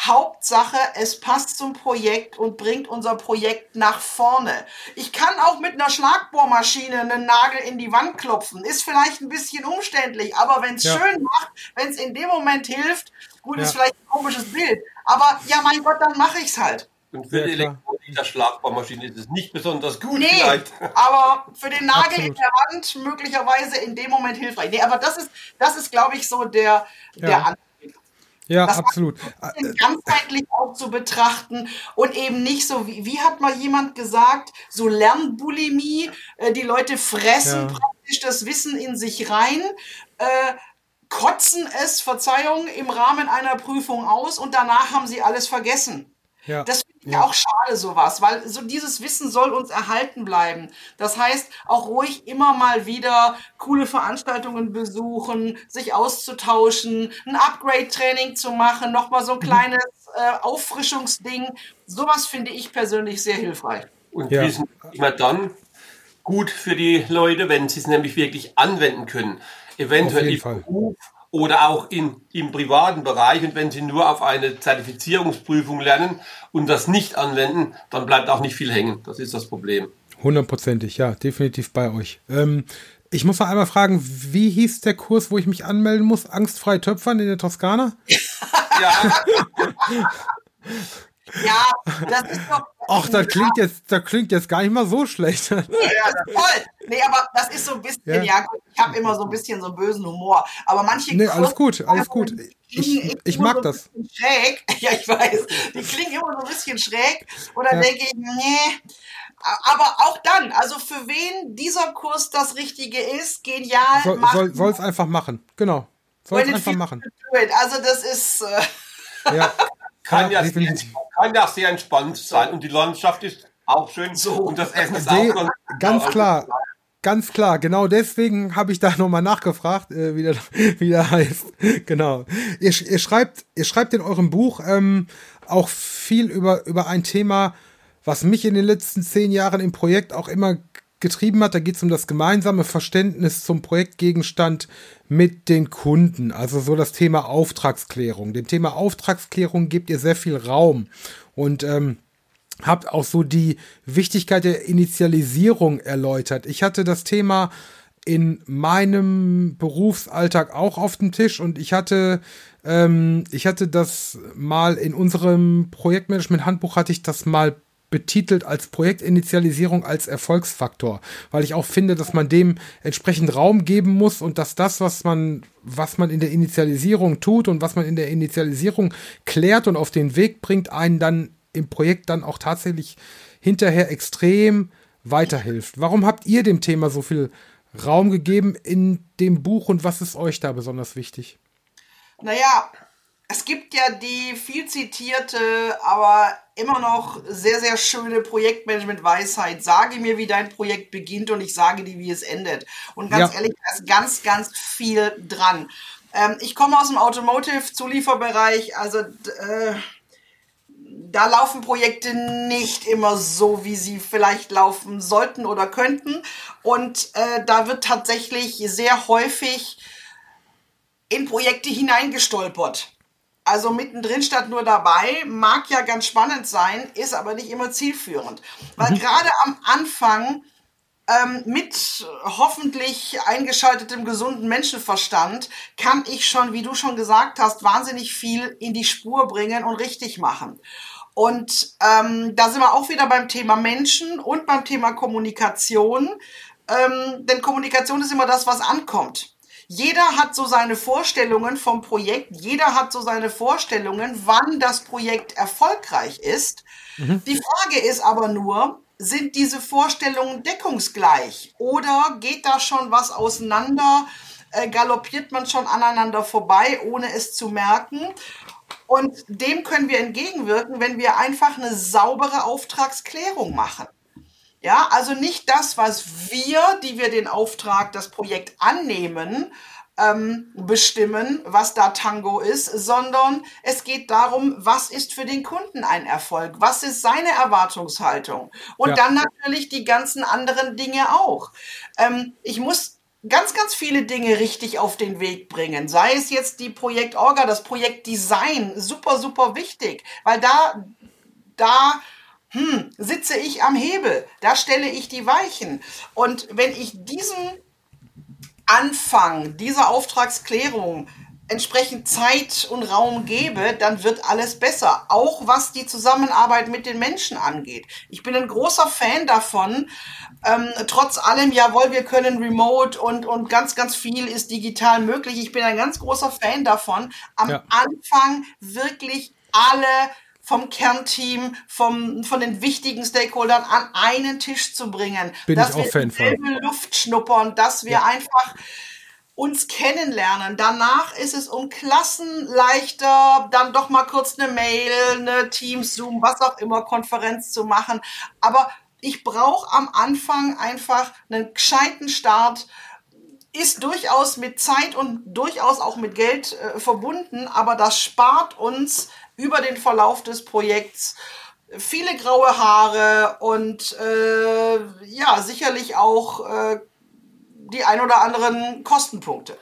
Hauptsache, es passt zum Projekt und bringt unser Projekt nach vorne. Ich kann auch mit einer Schlagbohrmaschine einen Nagel in die Wand klopfen. Ist vielleicht ein bisschen umständlich, aber wenn es ja. schön macht, wenn es in dem Moment hilft, gut, ja. ist vielleicht ein komisches Bild. Aber ja, mein Gott, dann mache ich es halt. Und für die Elektrolyter Schlagbohrmaschine ist es nicht besonders gut. Nee, vielleicht. aber für den Nagel Absolut. in der Wand möglicherweise in dem Moment hilfreich. Nee, aber das ist, das ist, glaube ich, so der, der ja. Ja, das absolut. Ganzheitlich auch zu betrachten und eben nicht so, wie, wie hat mal jemand gesagt, so Lernbulimie, äh, die Leute fressen ja. praktisch das Wissen in sich rein, äh, kotzen es, Verzeihung, im Rahmen einer Prüfung aus und danach haben sie alles vergessen. Ja. Das ja. auch schade, sowas, weil so dieses Wissen soll uns erhalten bleiben. Das heißt, auch ruhig immer mal wieder coole Veranstaltungen besuchen, sich auszutauschen, ein Upgrade-Training zu machen, nochmal so ein mhm. kleines äh, Auffrischungsding. Sowas finde ich persönlich sehr hilfreich. Und ja. Wissen immer dann gut für die Leute, wenn sie es nämlich wirklich anwenden können. Eventuell im Beruf oder auch in, im privaten Bereich. Und wenn Sie nur auf eine Zertifizierungsprüfung lernen und das nicht anwenden, dann bleibt auch nicht viel hängen. Das ist das Problem. Hundertprozentig, ja, definitiv bei euch. Ähm, ich muss noch einmal fragen, wie hieß der Kurs, wo ich mich anmelden muss? Angstfrei Töpfern in der Toskana? ja. [LAUGHS] Ja, das ist doch. Ach, das klingt jetzt, das klingt jetzt gar nicht mal so schlecht. Ja, toll. Nee, aber das ist so ein bisschen, ja, ja ich habe immer so ein bisschen so einen bösen Humor. Aber manche. Nee, alles gut, alles gut. Ich, ich mag so das. Schräg. [LAUGHS] Ja, ich weiß. Die klingen immer so ein bisschen schräg. Und dann ja. denke ich, nee. Aber auch dann, also für wen dieser Kurs das Richtige ist, genial. Soll, soll es einfach machen. Genau. Soll es einfach machen. Also das ist. Äh ja. [LAUGHS] Kann ja, sehr, kann ja sehr entspannt sein. Und die Landschaft ist auch schön. So. Und das Essen ist auch ganz, ganz klar. Ganz klar, genau deswegen habe ich da nochmal nachgefragt, äh, wie, der, [LAUGHS] wie der heißt. genau. Ihr, ihr, schreibt, ihr schreibt in eurem Buch ähm, auch viel über, über ein Thema, was mich in den letzten zehn Jahren im Projekt auch immer getrieben hat. Da geht es um das gemeinsame Verständnis zum Projektgegenstand mit den Kunden. Also so das Thema Auftragsklärung. Dem Thema Auftragsklärung gebt ihr sehr viel Raum und ähm, habt auch so die Wichtigkeit der Initialisierung erläutert. Ich hatte das Thema in meinem Berufsalltag auch auf dem Tisch und ich hatte ähm, ich hatte das mal in unserem Projektmanagement-Handbuch hatte ich das mal betitelt als Projektinitialisierung als Erfolgsfaktor, weil ich auch finde, dass man dem entsprechend Raum geben muss und dass das, was man, was man in der Initialisierung tut und was man in der Initialisierung klärt und auf den Weg bringt, einen dann im Projekt dann auch tatsächlich hinterher extrem weiterhilft. Warum habt ihr dem Thema so viel Raum gegeben in dem Buch und was ist euch da besonders wichtig? Naja, es gibt ja die viel zitierte, aber immer noch sehr, sehr schöne Projektmanagement-Weisheit. Sage mir, wie dein Projekt beginnt und ich sage dir, wie es endet. Und ganz ja. ehrlich, da ist ganz, ganz viel dran. Ähm, ich komme aus dem Automotive-Zulieferbereich, also äh, da laufen Projekte nicht immer so, wie sie vielleicht laufen sollten oder könnten. Und äh, da wird tatsächlich sehr häufig in Projekte hineingestolpert. Also mittendrin statt nur dabei, mag ja ganz spannend sein, ist aber nicht immer zielführend. Weil mhm. gerade am Anfang ähm, mit hoffentlich eingeschaltetem gesunden Menschenverstand kann ich schon, wie du schon gesagt hast, wahnsinnig viel in die Spur bringen und richtig machen. Und ähm, da sind wir auch wieder beim Thema Menschen und beim Thema Kommunikation. Ähm, denn Kommunikation ist immer das, was ankommt. Jeder hat so seine Vorstellungen vom Projekt, jeder hat so seine Vorstellungen, wann das Projekt erfolgreich ist. Mhm. Die Frage ist aber nur, sind diese Vorstellungen deckungsgleich oder geht da schon was auseinander? Äh, galoppiert man schon aneinander vorbei, ohne es zu merken? Und dem können wir entgegenwirken, wenn wir einfach eine saubere Auftragsklärung machen. Ja, also nicht das, was wir, die wir den Auftrag, das Projekt annehmen, ähm, bestimmen, was da Tango ist, sondern es geht darum, was ist für den Kunden ein Erfolg, was ist seine Erwartungshaltung und ja. dann natürlich die ganzen anderen Dinge auch. Ähm, ich muss ganz, ganz viele Dinge richtig auf den Weg bringen. Sei es jetzt die Projektorga, das Projektdesign, super, super wichtig, weil da, da hm, sitze ich am Hebel, da stelle ich die Weichen. Und wenn ich diesen Anfang dieser Auftragsklärung entsprechend Zeit und Raum gebe, dann wird alles besser. Auch was die Zusammenarbeit mit den Menschen angeht. Ich bin ein großer Fan davon. Ähm, trotz allem, jawohl, wir können remote und, und ganz, ganz viel ist digital möglich. Ich bin ein ganz großer Fan davon. Am ja. Anfang wirklich alle vom Kernteam, vom, von den wichtigen Stakeholdern an einen Tisch zu bringen. Bin dass ich auch Fan von. Luft schnuppern, dass wir ja. einfach uns kennenlernen. Danach ist es um Klassen leichter, dann doch mal kurz eine Mail, eine Teams, Zoom, was auch immer, Konferenz zu machen. Aber ich brauche am Anfang einfach einen gescheiten Start, ist durchaus mit Zeit und durchaus auch mit Geld äh, verbunden, aber das spart uns über den Verlauf des Projekts viele graue Haare und äh, ja, sicherlich auch äh, die ein oder anderen Kostenpunkte.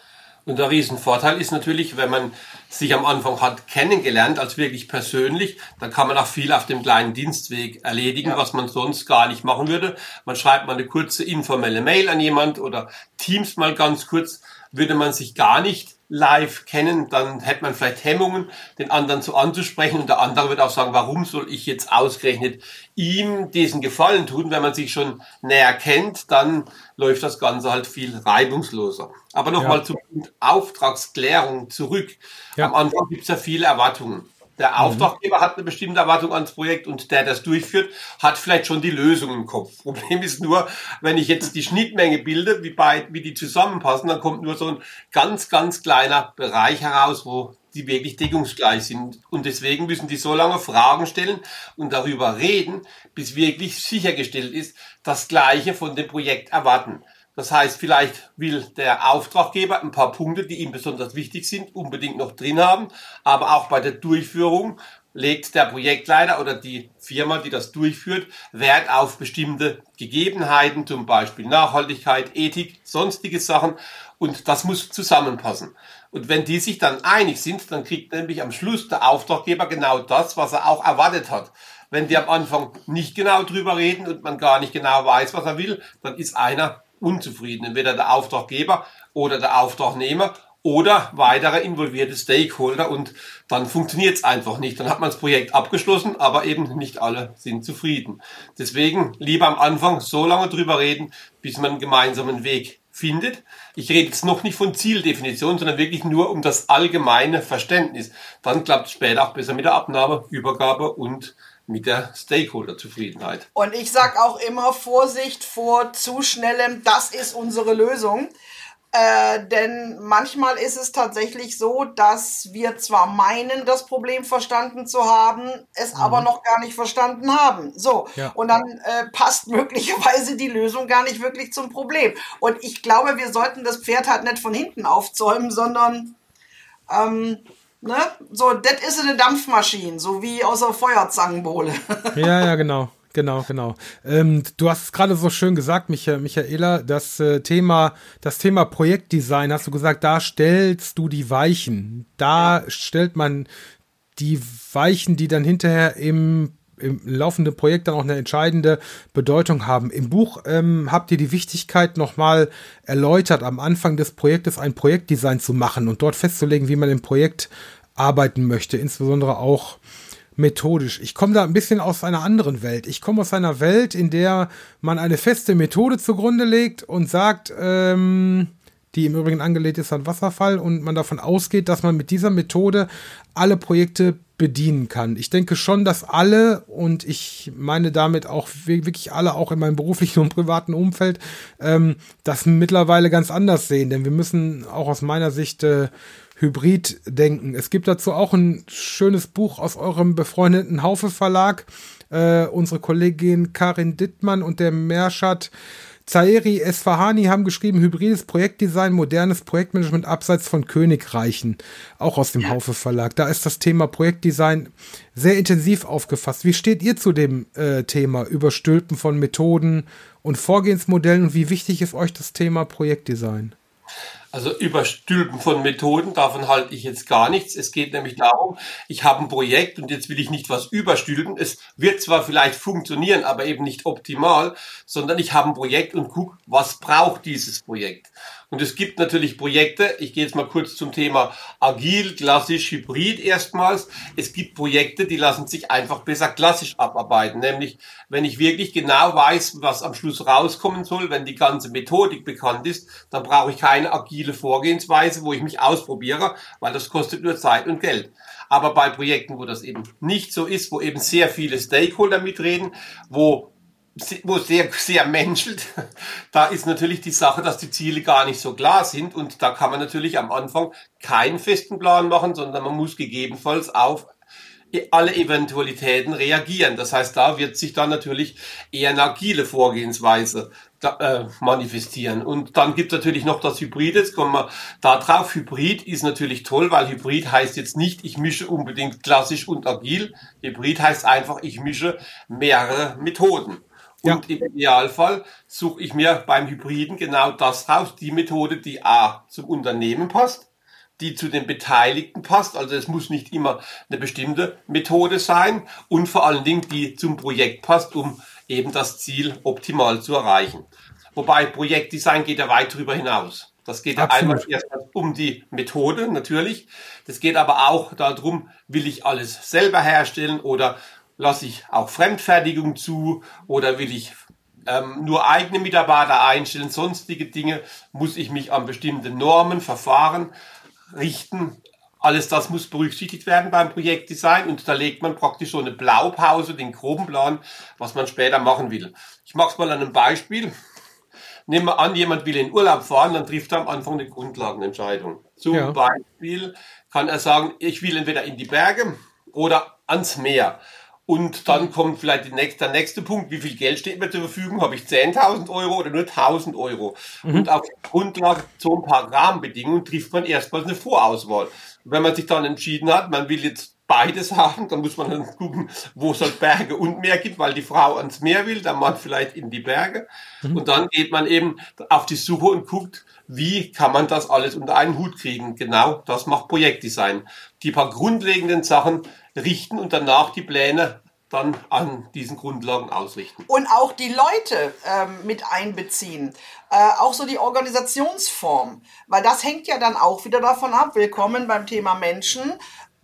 Und der Riesenvorteil ist natürlich, wenn man sich am Anfang hat kennengelernt, als wirklich persönlich, dann kann man auch viel auf dem kleinen Dienstweg erledigen, ja. was man sonst gar nicht machen würde. Man schreibt mal eine kurze informelle Mail an jemand oder Teams mal ganz kurz, würde man sich gar nicht live kennen, dann hätte man vielleicht Hemmungen, den anderen so anzusprechen und der andere wird auch sagen, warum soll ich jetzt ausgerechnet ihm diesen Gefallen tun, wenn man sich schon näher kennt, dann läuft das Ganze halt viel reibungsloser. Aber nochmal ja. zur Auftragsklärung zurück. Ja. Am Anfang gibt es ja viele Erwartungen. Der mhm. Auftraggeber mhm. hat eine bestimmte Erwartung ans Projekt und der, der das durchführt, hat vielleicht schon die Lösung im Kopf. [LAUGHS] Problem ist nur, wenn ich jetzt die Schnittmenge bilde, wie, bei, wie die zusammenpassen, dann kommt nur so ein ganz, ganz kleiner Bereich heraus, wo die wirklich deckungsgleich sind. Und deswegen müssen die so lange Fragen stellen und darüber reden, bis wirklich sichergestellt ist, das Gleiche von dem Projekt erwarten. Das heißt, vielleicht will der Auftraggeber ein paar Punkte, die ihm besonders wichtig sind, unbedingt noch drin haben. Aber auch bei der Durchführung legt der Projektleiter oder die Firma, die das durchführt, Wert auf bestimmte Gegebenheiten, zum Beispiel Nachhaltigkeit, Ethik, sonstige Sachen. Und das muss zusammenpassen. Und wenn die sich dann einig sind, dann kriegt nämlich am Schluss der Auftraggeber genau das, was er auch erwartet hat. Wenn die am Anfang nicht genau drüber reden und man gar nicht genau weiß, was er will, dann ist einer unzufrieden. Entweder der Auftraggeber oder der Auftragnehmer oder weitere involvierte Stakeholder und dann funktioniert es einfach nicht. Dann hat man das Projekt abgeschlossen, aber eben nicht alle sind zufrieden. Deswegen lieber am Anfang so lange drüber reden, bis man einen gemeinsamen Weg findet. Ich rede jetzt noch nicht von Zieldefinition, sondern wirklich nur um das allgemeine Verständnis. Dann klappt es später auch besser mit der Abnahme, Übergabe und mit der Stakeholder-Zufriedenheit. Und ich sage auch immer Vorsicht vor zu schnellem, das ist unsere Lösung. Äh, denn manchmal ist es tatsächlich so, dass wir zwar meinen, das Problem verstanden zu haben, es mhm. aber noch gar nicht verstanden haben. So, ja. und dann äh, passt [LAUGHS] möglicherweise die Lösung gar nicht wirklich zum Problem. Und ich glaube, wir sollten das Pferd halt nicht von hinten aufzäumen, sondern ähm, Ne? So, das ist eine Dampfmaschine, so wie aus der Feuerzangenbowle. [LAUGHS] ja, ja, genau. Genau, genau. Ähm, du hast gerade so schön gesagt, Micha, Michaela, das äh, Thema, das Thema Projektdesign, hast du gesagt, da stellst du die Weichen. Da ja. stellt man die Weichen, die dann hinterher im im laufenden Projekt dann auch eine entscheidende Bedeutung haben. Im Buch ähm, habt ihr die Wichtigkeit nochmal erläutert, am Anfang des Projektes ein Projektdesign zu machen und dort festzulegen, wie man im Projekt arbeiten möchte, insbesondere auch methodisch. Ich komme da ein bisschen aus einer anderen Welt. Ich komme aus einer Welt, in der man eine feste Methode zugrunde legt und sagt, ähm, die im Übrigen angelegt ist an Wasserfall und man davon ausgeht, dass man mit dieser Methode alle Projekte bedienen kann. Ich denke schon, dass alle und ich meine damit auch wirklich alle, auch in meinem beruflichen und privaten Umfeld, ähm, das mittlerweile ganz anders sehen, denn wir müssen auch aus meiner Sicht äh, Hybrid denken. Es gibt dazu auch ein schönes Buch aus eurem befreundeten Haufe Verlag. Äh, unsere Kollegin Karin Dittmann und der Merschat Zaeri Esfahani haben geschrieben, hybrides Projektdesign, modernes Projektmanagement abseits von Königreichen, auch aus dem. Haufe Verlag. Da ist das Thema Projektdesign sehr intensiv aufgefasst. Wie steht ihr zu dem äh, Thema Überstülpen von Methoden und Vorgehensmodellen und wie wichtig ist euch das Thema Projektdesign? Also überstülpen von Methoden, davon halte ich jetzt gar nichts. Es geht nämlich darum, ich habe ein Projekt und jetzt will ich nicht was überstülpen. Es wird zwar vielleicht funktionieren, aber eben nicht optimal, sondern ich habe ein Projekt und gucke, was braucht dieses Projekt. Und es gibt natürlich Projekte, ich gehe jetzt mal kurz zum Thema agil, klassisch, hybrid erstmals. Es gibt Projekte, die lassen sich einfach besser klassisch abarbeiten. Nämlich, wenn ich wirklich genau weiß, was am Schluss rauskommen soll, wenn die ganze Methodik bekannt ist, dann brauche ich keine agile Vorgehensweise, wo ich mich ausprobiere, weil das kostet nur Zeit und Geld. Aber bei Projekten, wo das eben nicht so ist, wo eben sehr viele Stakeholder mitreden, wo wo sehr, sehr menschelt, da ist natürlich die Sache, dass die Ziele gar nicht so klar sind und da kann man natürlich am Anfang keinen festen Plan machen, sondern man muss gegebenenfalls auf alle Eventualitäten reagieren. Das heißt, da wird sich dann natürlich eher eine agile Vorgehensweise da, äh, manifestieren. Und dann gibt es natürlich noch das Hybrid. Jetzt kommen wir da drauf. Hybrid ist natürlich toll, weil Hybrid heißt jetzt nicht, ich mische unbedingt klassisch und agil. Hybrid heißt einfach, ich mische mehrere Methoden. Und ja. im Idealfall suche ich mir beim Hybriden genau das raus, die Methode, die A zum Unternehmen passt, die zu den Beteiligten passt. Also es muss nicht immer eine bestimmte Methode sein und vor allen Dingen die zum Projekt passt, um eben das Ziel optimal zu erreichen. Wobei Projektdesign geht ja weit darüber hinaus. Das geht ja einmal erstmal um die Methode natürlich. Das geht aber auch darum, will ich alles selber herstellen oder lasse ich auch Fremdfertigung zu oder will ich ähm, nur eigene Mitarbeiter einstellen, sonstige Dinge, muss ich mich an bestimmte Normen, Verfahren richten. Alles das muss berücksichtigt werden beim Projektdesign und da legt man praktisch so eine Blaupause, den groben Plan, was man später machen will. Ich mache es mal an einem Beispiel. Nehmen wir an, jemand will in Urlaub fahren, dann trifft er am Anfang eine Grundlagenentscheidung. Zum ja. Beispiel kann er sagen, ich will entweder in die Berge oder ans Meer. Und dann kommt vielleicht nächste, der nächste Punkt, wie viel Geld steht mir zur Verfügung? Habe ich 10.000 Euro oder nur 1.000 Euro? Mhm. Und auf Grundlage so ein paar Rahmenbedingungen trifft man erstmal eine Vorauswahl. Und wenn man sich dann entschieden hat, man will jetzt beides haben, dann muss man dann gucken, wo es halt Berge und Meer gibt, weil die Frau ans Meer will, der Mann vielleicht in die Berge. Mhm. Und dann geht man eben auf die Suche und guckt, wie kann man das alles unter einen Hut kriegen. Genau, das macht Projektdesign. Die paar grundlegenden Sachen richten und danach die Pläne dann an diesen Grundlagen ausrichten. Und auch die Leute ähm, mit einbeziehen. Äh, auch so die Organisationsform. Weil das hängt ja dann auch wieder davon ab. Willkommen beim Thema Menschen.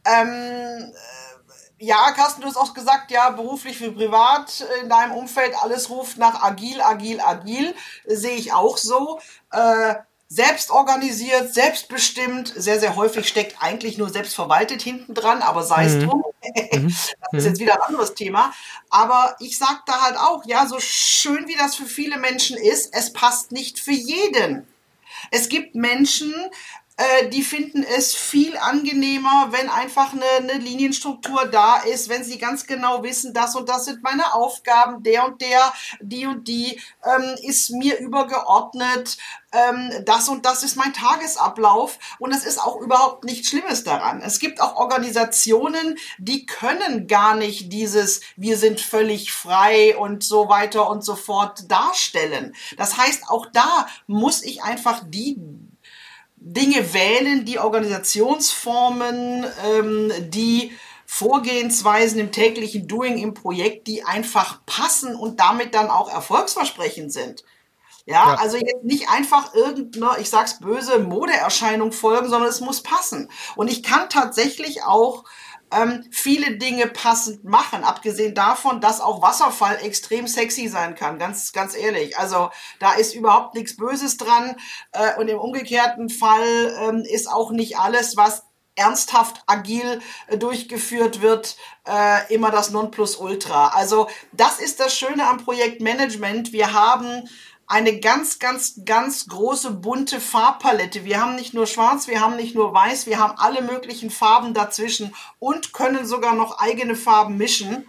Ähm, äh, ja, Carsten, du hast auch gesagt, ja, beruflich wie privat in deinem Umfeld, alles ruft nach agil, agil, agil. Sehe ich auch so. Äh, selbst organisiert, selbstbestimmt, sehr, sehr häufig steckt eigentlich nur selbstverwaltet hinten dran, aber sei es mhm. drum. Mhm. [LAUGHS] das ist jetzt wieder ein anderes Thema. Aber ich sag da halt auch, ja, so schön wie das für viele Menschen ist, es passt nicht für jeden. Es gibt Menschen, äh, die finden es viel angenehmer, wenn einfach eine, eine Linienstruktur da ist, wenn sie ganz genau wissen, das und das sind meine Aufgaben, der und der, die und die ähm, ist mir übergeordnet, ähm, das und das ist mein Tagesablauf und es ist auch überhaupt nichts Schlimmes daran. Es gibt auch Organisationen, die können gar nicht dieses wir sind völlig frei und so weiter und so fort darstellen. Das heißt, auch da muss ich einfach die Dinge wählen, die Organisationsformen, ähm, die Vorgehensweisen im täglichen Doing im Projekt, die einfach passen und damit dann auch erfolgsversprechend sind. Ja, ja, also jetzt nicht einfach irgendeine, ich sag's böse, Modeerscheinung folgen, sondern es muss passen. Und ich kann tatsächlich auch ähm, viele Dinge passend machen. Abgesehen davon, dass auch Wasserfall extrem sexy sein kann, ganz, ganz ehrlich. Also da ist überhaupt nichts Böses dran. Äh, und im umgekehrten Fall ähm, ist auch nicht alles, was ernsthaft agil äh, durchgeführt wird, äh, immer das Nonplusultra. Also das ist das Schöne am Projektmanagement. Wir haben eine ganz, ganz, ganz große bunte Farbpalette. Wir haben nicht nur schwarz, wir haben nicht nur weiß, wir haben alle möglichen Farben dazwischen und können sogar noch eigene Farben mischen.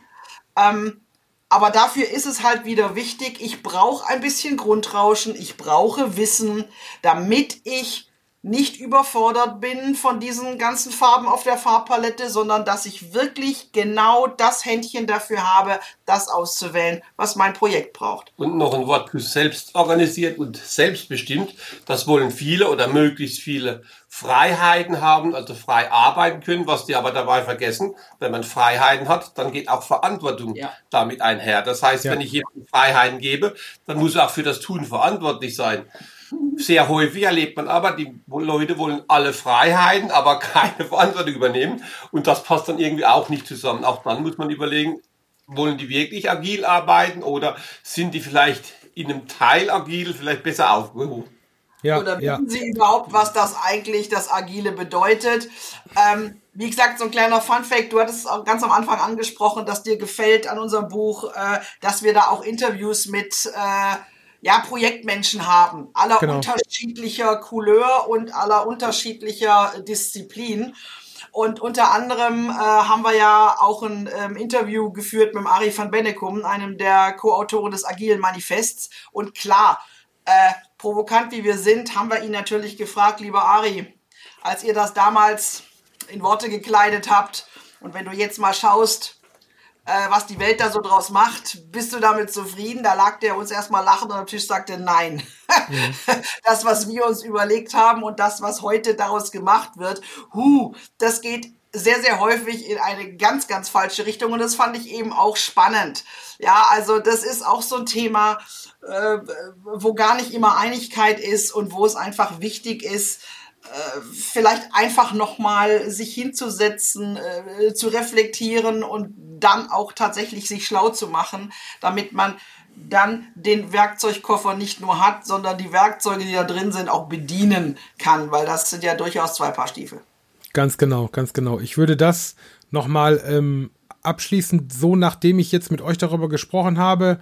Ähm, aber dafür ist es halt wieder wichtig, ich brauche ein bisschen Grundrauschen, ich brauche Wissen, damit ich nicht überfordert bin von diesen ganzen Farben auf der Farbpalette, sondern dass ich wirklich genau das Händchen dafür habe, das auszuwählen, was mein Projekt braucht. Und noch ein Wort für selbst organisiert und selbstbestimmt. Das wollen viele oder möglichst viele Freiheiten haben, also frei arbeiten können, was die aber dabei vergessen. Wenn man Freiheiten hat, dann geht auch Verantwortung ja. damit einher. Das heißt, ja. wenn ich jemandem Freiheiten gebe, dann muss er auch für das Tun verantwortlich sein. Sehr häufig erlebt man aber, die Leute wollen alle Freiheiten, aber [LAUGHS] keine Verantwortung übernehmen. Und das passt dann irgendwie auch nicht zusammen. Auch dann muss man überlegen, wollen die wirklich agil arbeiten oder sind die vielleicht in einem Teil agil vielleicht besser aufgehoben? Ja, oder wissen ja. Sie überhaupt, was das eigentlich das Agile bedeutet? Ähm, wie gesagt, so ein kleiner Fun-Fact, du hattest auch ganz am Anfang angesprochen, dass dir gefällt an unserem Buch, äh, dass wir da auch Interviews mit äh, ja, Projektmenschen haben, aller genau. unterschiedlicher Couleur und aller unterschiedlicher Disziplin. Und unter anderem äh, haben wir ja auch ein ähm, Interview geführt mit dem Ari van Bennekum, einem der Co-Autoren des Agilen Manifests. Und klar, äh, provokant wie wir sind, haben wir ihn natürlich gefragt, lieber Ari, als ihr das damals in Worte gekleidet habt und wenn du jetzt mal schaust, äh, was die Welt da so draus macht. Bist du damit zufrieden? Da lag der uns erstmal lachend und am Tisch sagte nein. Mhm. [LAUGHS] Das, was wir uns überlegt haben und das, was heute daraus gemacht wird, hu, das geht sehr, sehr häufig in eine ganz, ganz falsche Richtung und das fand ich eben auch spannend. Ja, also das ist auch so ein Thema, äh, wo gar nicht immer Einigkeit ist und wo es einfach wichtig ist, äh, vielleicht einfach nochmal sich hinzusetzen, äh, zu reflektieren und dann auch tatsächlich sich schlau zu machen, damit man dann den Werkzeugkoffer nicht nur hat, sondern die Werkzeuge, die da drin sind, auch bedienen kann, weil das sind ja durchaus zwei Paar Stiefel. Ganz genau, ganz genau. Ich würde das nochmal ähm, abschließend so, nachdem ich jetzt mit euch darüber gesprochen habe,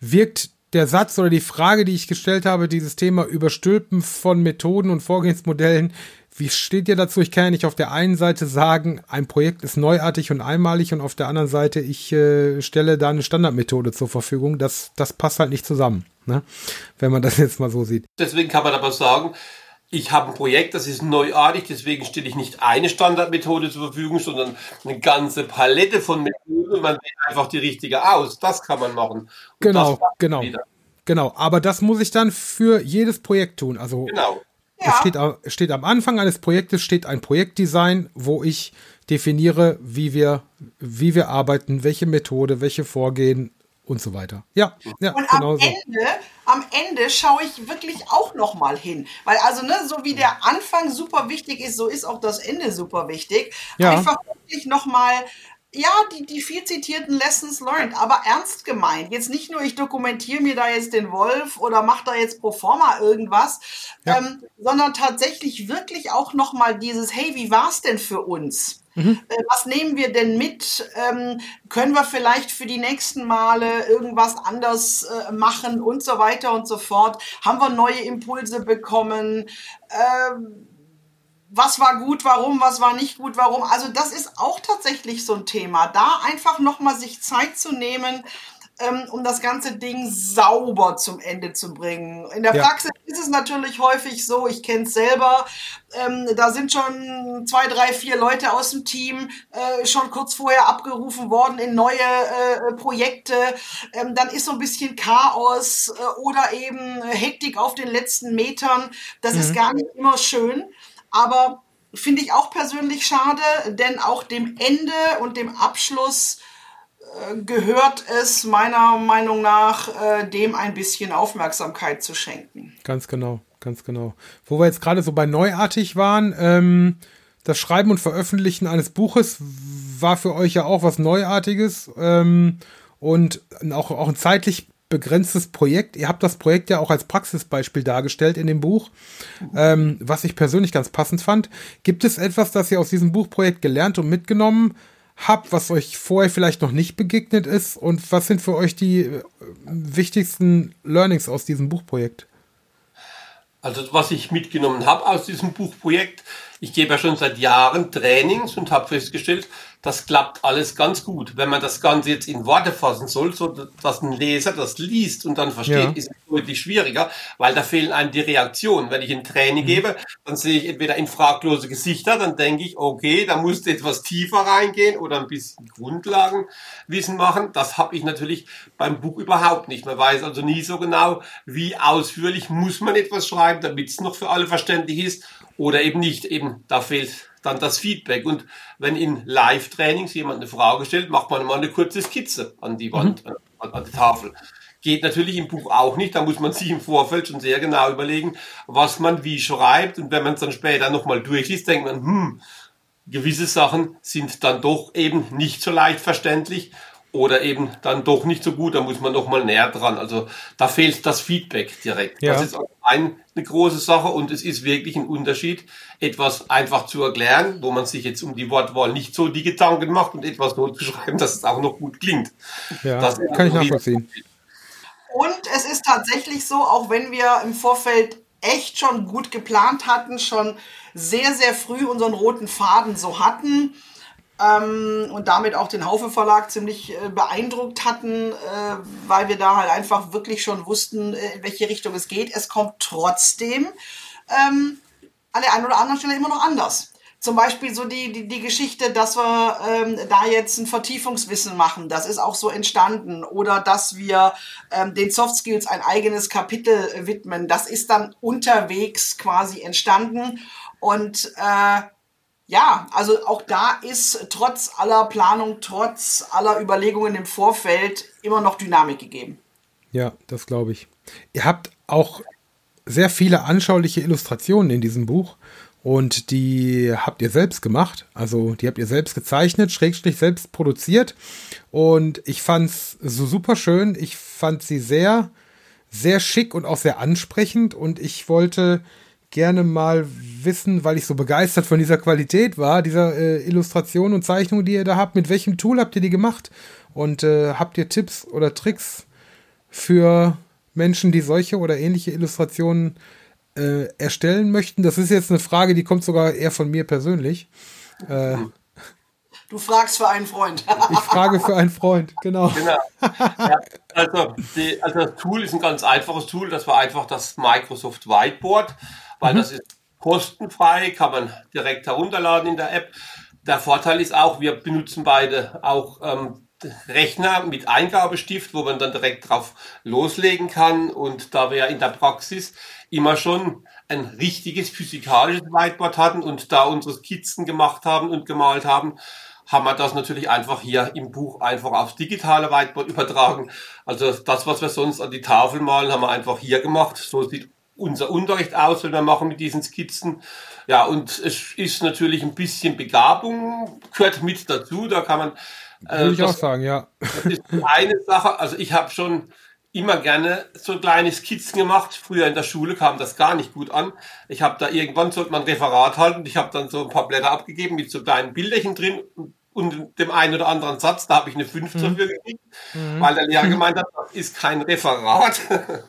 wirkt der Satz oder die Frage, die ich gestellt habe, dieses Thema Überstülpen von Methoden und Vorgehensmodellen, wie steht ihr dazu? Ich kann ja nicht auf der einen Seite sagen, ein Projekt ist neuartig und einmalig und auf der anderen Seite, ich äh, stelle da eine Standardmethode zur Verfügung. Das, das passt halt nicht zusammen, ne? wenn man das jetzt mal so sieht. Deswegen kann man aber sagen, ich habe ein Projekt, das ist neuartig, deswegen stelle ich nicht eine Standardmethode zur Verfügung, sondern eine ganze Palette von Methoden und man wählt einfach die richtige aus. Das kann man machen. Und genau, genau. Wieder. Genau, aber das muss ich dann für jedes Projekt tun. Also genau. Ja. Es steht, steht am Anfang eines Projektes steht ein Projektdesign, wo ich definiere, wie wir, wie wir arbeiten, welche Methode, welche Vorgehen und so weiter. Ja, ja und genau am so. Ende, am Ende schaue ich wirklich auch noch mal hin, weil also ne, so wie der Anfang super wichtig ist, so ist auch das Ende super wichtig. Ja. Einfach wirklich noch mal ja, die, die viel zitierten Lessons learned, aber ernst gemeint. Jetzt nicht nur, ich dokumentiere mir da jetzt den Wolf oder mache da jetzt pro forma irgendwas, ja. ähm, sondern tatsächlich wirklich auch nochmal dieses, hey, wie war's denn für uns? Mhm. Äh, was nehmen wir denn mit? Ähm, können wir vielleicht für die nächsten Male irgendwas anders äh, machen und so weiter und so fort? Haben wir neue Impulse bekommen? Ähm, was war gut, warum, was war nicht gut, warum. Also das ist auch tatsächlich so ein Thema. Da einfach nochmal sich Zeit zu nehmen, um das ganze Ding sauber zum Ende zu bringen. In der ja. Praxis ist es natürlich häufig so, ich kenne es selber, ähm, da sind schon zwei, drei, vier Leute aus dem Team äh, schon kurz vorher abgerufen worden in neue äh, Projekte. Ähm, dann ist so ein bisschen Chaos äh, oder eben Hektik auf den letzten Metern. Das mhm. ist gar nicht immer schön. Aber finde ich auch persönlich schade, denn auch dem Ende und dem Abschluss gehört es meiner Meinung nach, äh, dem ein bisschen Aufmerksamkeit zu schenken. Ganz genau, ganz genau. Wo wir jetzt gerade so bei neuartig waren, ähm, das Schreiben und Veröffentlichen eines Buches war für euch ja auch was Neuartiges ähm, und auch, auch ein zeitlich begrenztes Projekt. Ihr habt das Projekt ja auch als Praxisbeispiel dargestellt in dem Buch, ähm, was ich persönlich ganz passend fand. Gibt es etwas, das ihr aus diesem Buchprojekt gelernt und mitgenommen habt, was euch vorher vielleicht noch nicht begegnet ist? Und was sind für euch die äh, wichtigsten Learnings aus diesem Buchprojekt? Also was ich mitgenommen habe aus diesem Buchprojekt, ich gebe ja schon seit Jahren Trainings und habe festgestellt, das klappt alles ganz gut. Wenn man das Ganze jetzt in Worte fassen soll, so dass ein Leser das liest und dann versteht, ja. ist es deutlich schwieriger, weil da fehlen einem die Reaktionen. Wenn ich ein Training mhm. gebe, dann sehe ich entweder in fraglose Gesichter, dann denke ich, okay, da musst du etwas tiefer reingehen oder ein bisschen Grundlagenwissen machen. Das habe ich natürlich beim Buch überhaupt nicht. Man weiß also nie so genau, wie ausführlich muss man etwas schreiben, damit es noch für alle verständlich ist oder eben nicht. Eben, da fehlt dann das Feedback. Und wenn in Live-Trainings jemand eine Frage stellt, macht man mal eine kurze Skizze an die Wand, mhm. an, an die Tafel. Geht natürlich im Buch auch nicht. Da muss man sich im Vorfeld schon sehr genau überlegen, was man wie schreibt. Und wenn man es dann später nochmal durchliest, denkt man, hm, gewisse Sachen sind dann doch eben nicht so leicht verständlich oder eben dann doch nicht so gut, da muss man noch mal näher dran. Also da fehlt das Feedback direkt. Ja. Das ist ein, eine große Sache und es ist wirklich ein Unterschied, etwas einfach zu erklären, wo man sich jetzt um die Wortwahl nicht so die Gedanken macht und etwas so zu schreiben, dass es auch noch gut klingt. Ja, das kann ich nachvollziehen. Und es ist tatsächlich so, auch wenn wir im Vorfeld echt schon gut geplant hatten, schon sehr, sehr früh unseren roten Faden so hatten, ähm, und damit auch den Haufe Verlag ziemlich äh, beeindruckt hatten, äh, weil wir da halt einfach wirklich schon wussten, äh, in welche Richtung es geht. Es kommt trotzdem ähm, an der einen oder anderen Stelle immer noch anders. Zum Beispiel so die, die, die Geschichte, dass wir ähm, da jetzt ein Vertiefungswissen machen, das ist auch so entstanden. Oder dass wir ähm, den Soft Skills ein eigenes Kapitel widmen, das ist dann unterwegs quasi entstanden. Und äh, ja, also auch da ist trotz aller Planung, trotz aller Überlegungen im Vorfeld immer noch Dynamik gegeben. Ja, das glaube ich. Ihr habt auch sehr viele anschauliche Illustrationen in diesem Buch und die habt ihr selbst gemacht. Also die habt ihr selbst gezeichnet, schrägstrich selbst produziert und ich fand's so super schön. Ich fand sie sehr, sehr schick und auch sehr ansprechend und ich wollte gerne mal wissen, weil ich so begeistert von dieser Qualität war, dieser äh, Illustration und Zeichnung, die ihr da habt. Mit welchem Tool habt ihr die gemacht? Und äh, habt ihr Tipps oder Tricks für Menschen, die solche oder ähnliche Illustrationen äh, erstellen möchten? Das ist jetzt eine Frage, die kommt sogar eher von mir persönlich. Äh, du fragst für einen Freund. [LAUGHS] ich frage für einen Freund, genau. Genau. Ja, also, die, also das Tool ist ein ganz einfaches Tool. Das war einfach das Microsoft Whiteboard weil mhm. das ist kostenfrei, kann man direkt herunterladen in der App. Der Vorteil ist auch, wir benutzen beide auch ähm, Rechner mit Eingabestift, wo man dann direkt drauf loslegen kann. Und da wir in der Praxis immer schon ein richtiges physikalisches Whiteboard hatten und da unsere Skizzen gemacht haben und gemalt haben, haben wir das natürlich einfach hier im Buch einfach aufs digitale Whiteboard übertragen. Also das, was wir sonst an die Tafel malen, haben wir einfach hier gemacht. So sieht unser Unterricht aus, wenn wir machen mit diesen Skizzen. Ja, und es ist natürlich ein bisschen Begabung, gehört mit dazu. Da kann man. Äh, Würde ich das, auch sagen, ja. Das ist eine Sache. Also ich habe schon immer gerne so kleine Skizzen gemacht. Früher in der Schule kam das gar nicht gut an. Ich habe da irgendwann sollte man ein Referat halten. Ich habe dann so ein paar Blätter abgegeben mit so kleinen Bilderchen drin und dem einen oder anderen Satz, da habe ich eine 5 mhm. dafür gekriegt, mhm. weil der Lehrer gemeint hat, das ist kein Referat. [LAUGHS]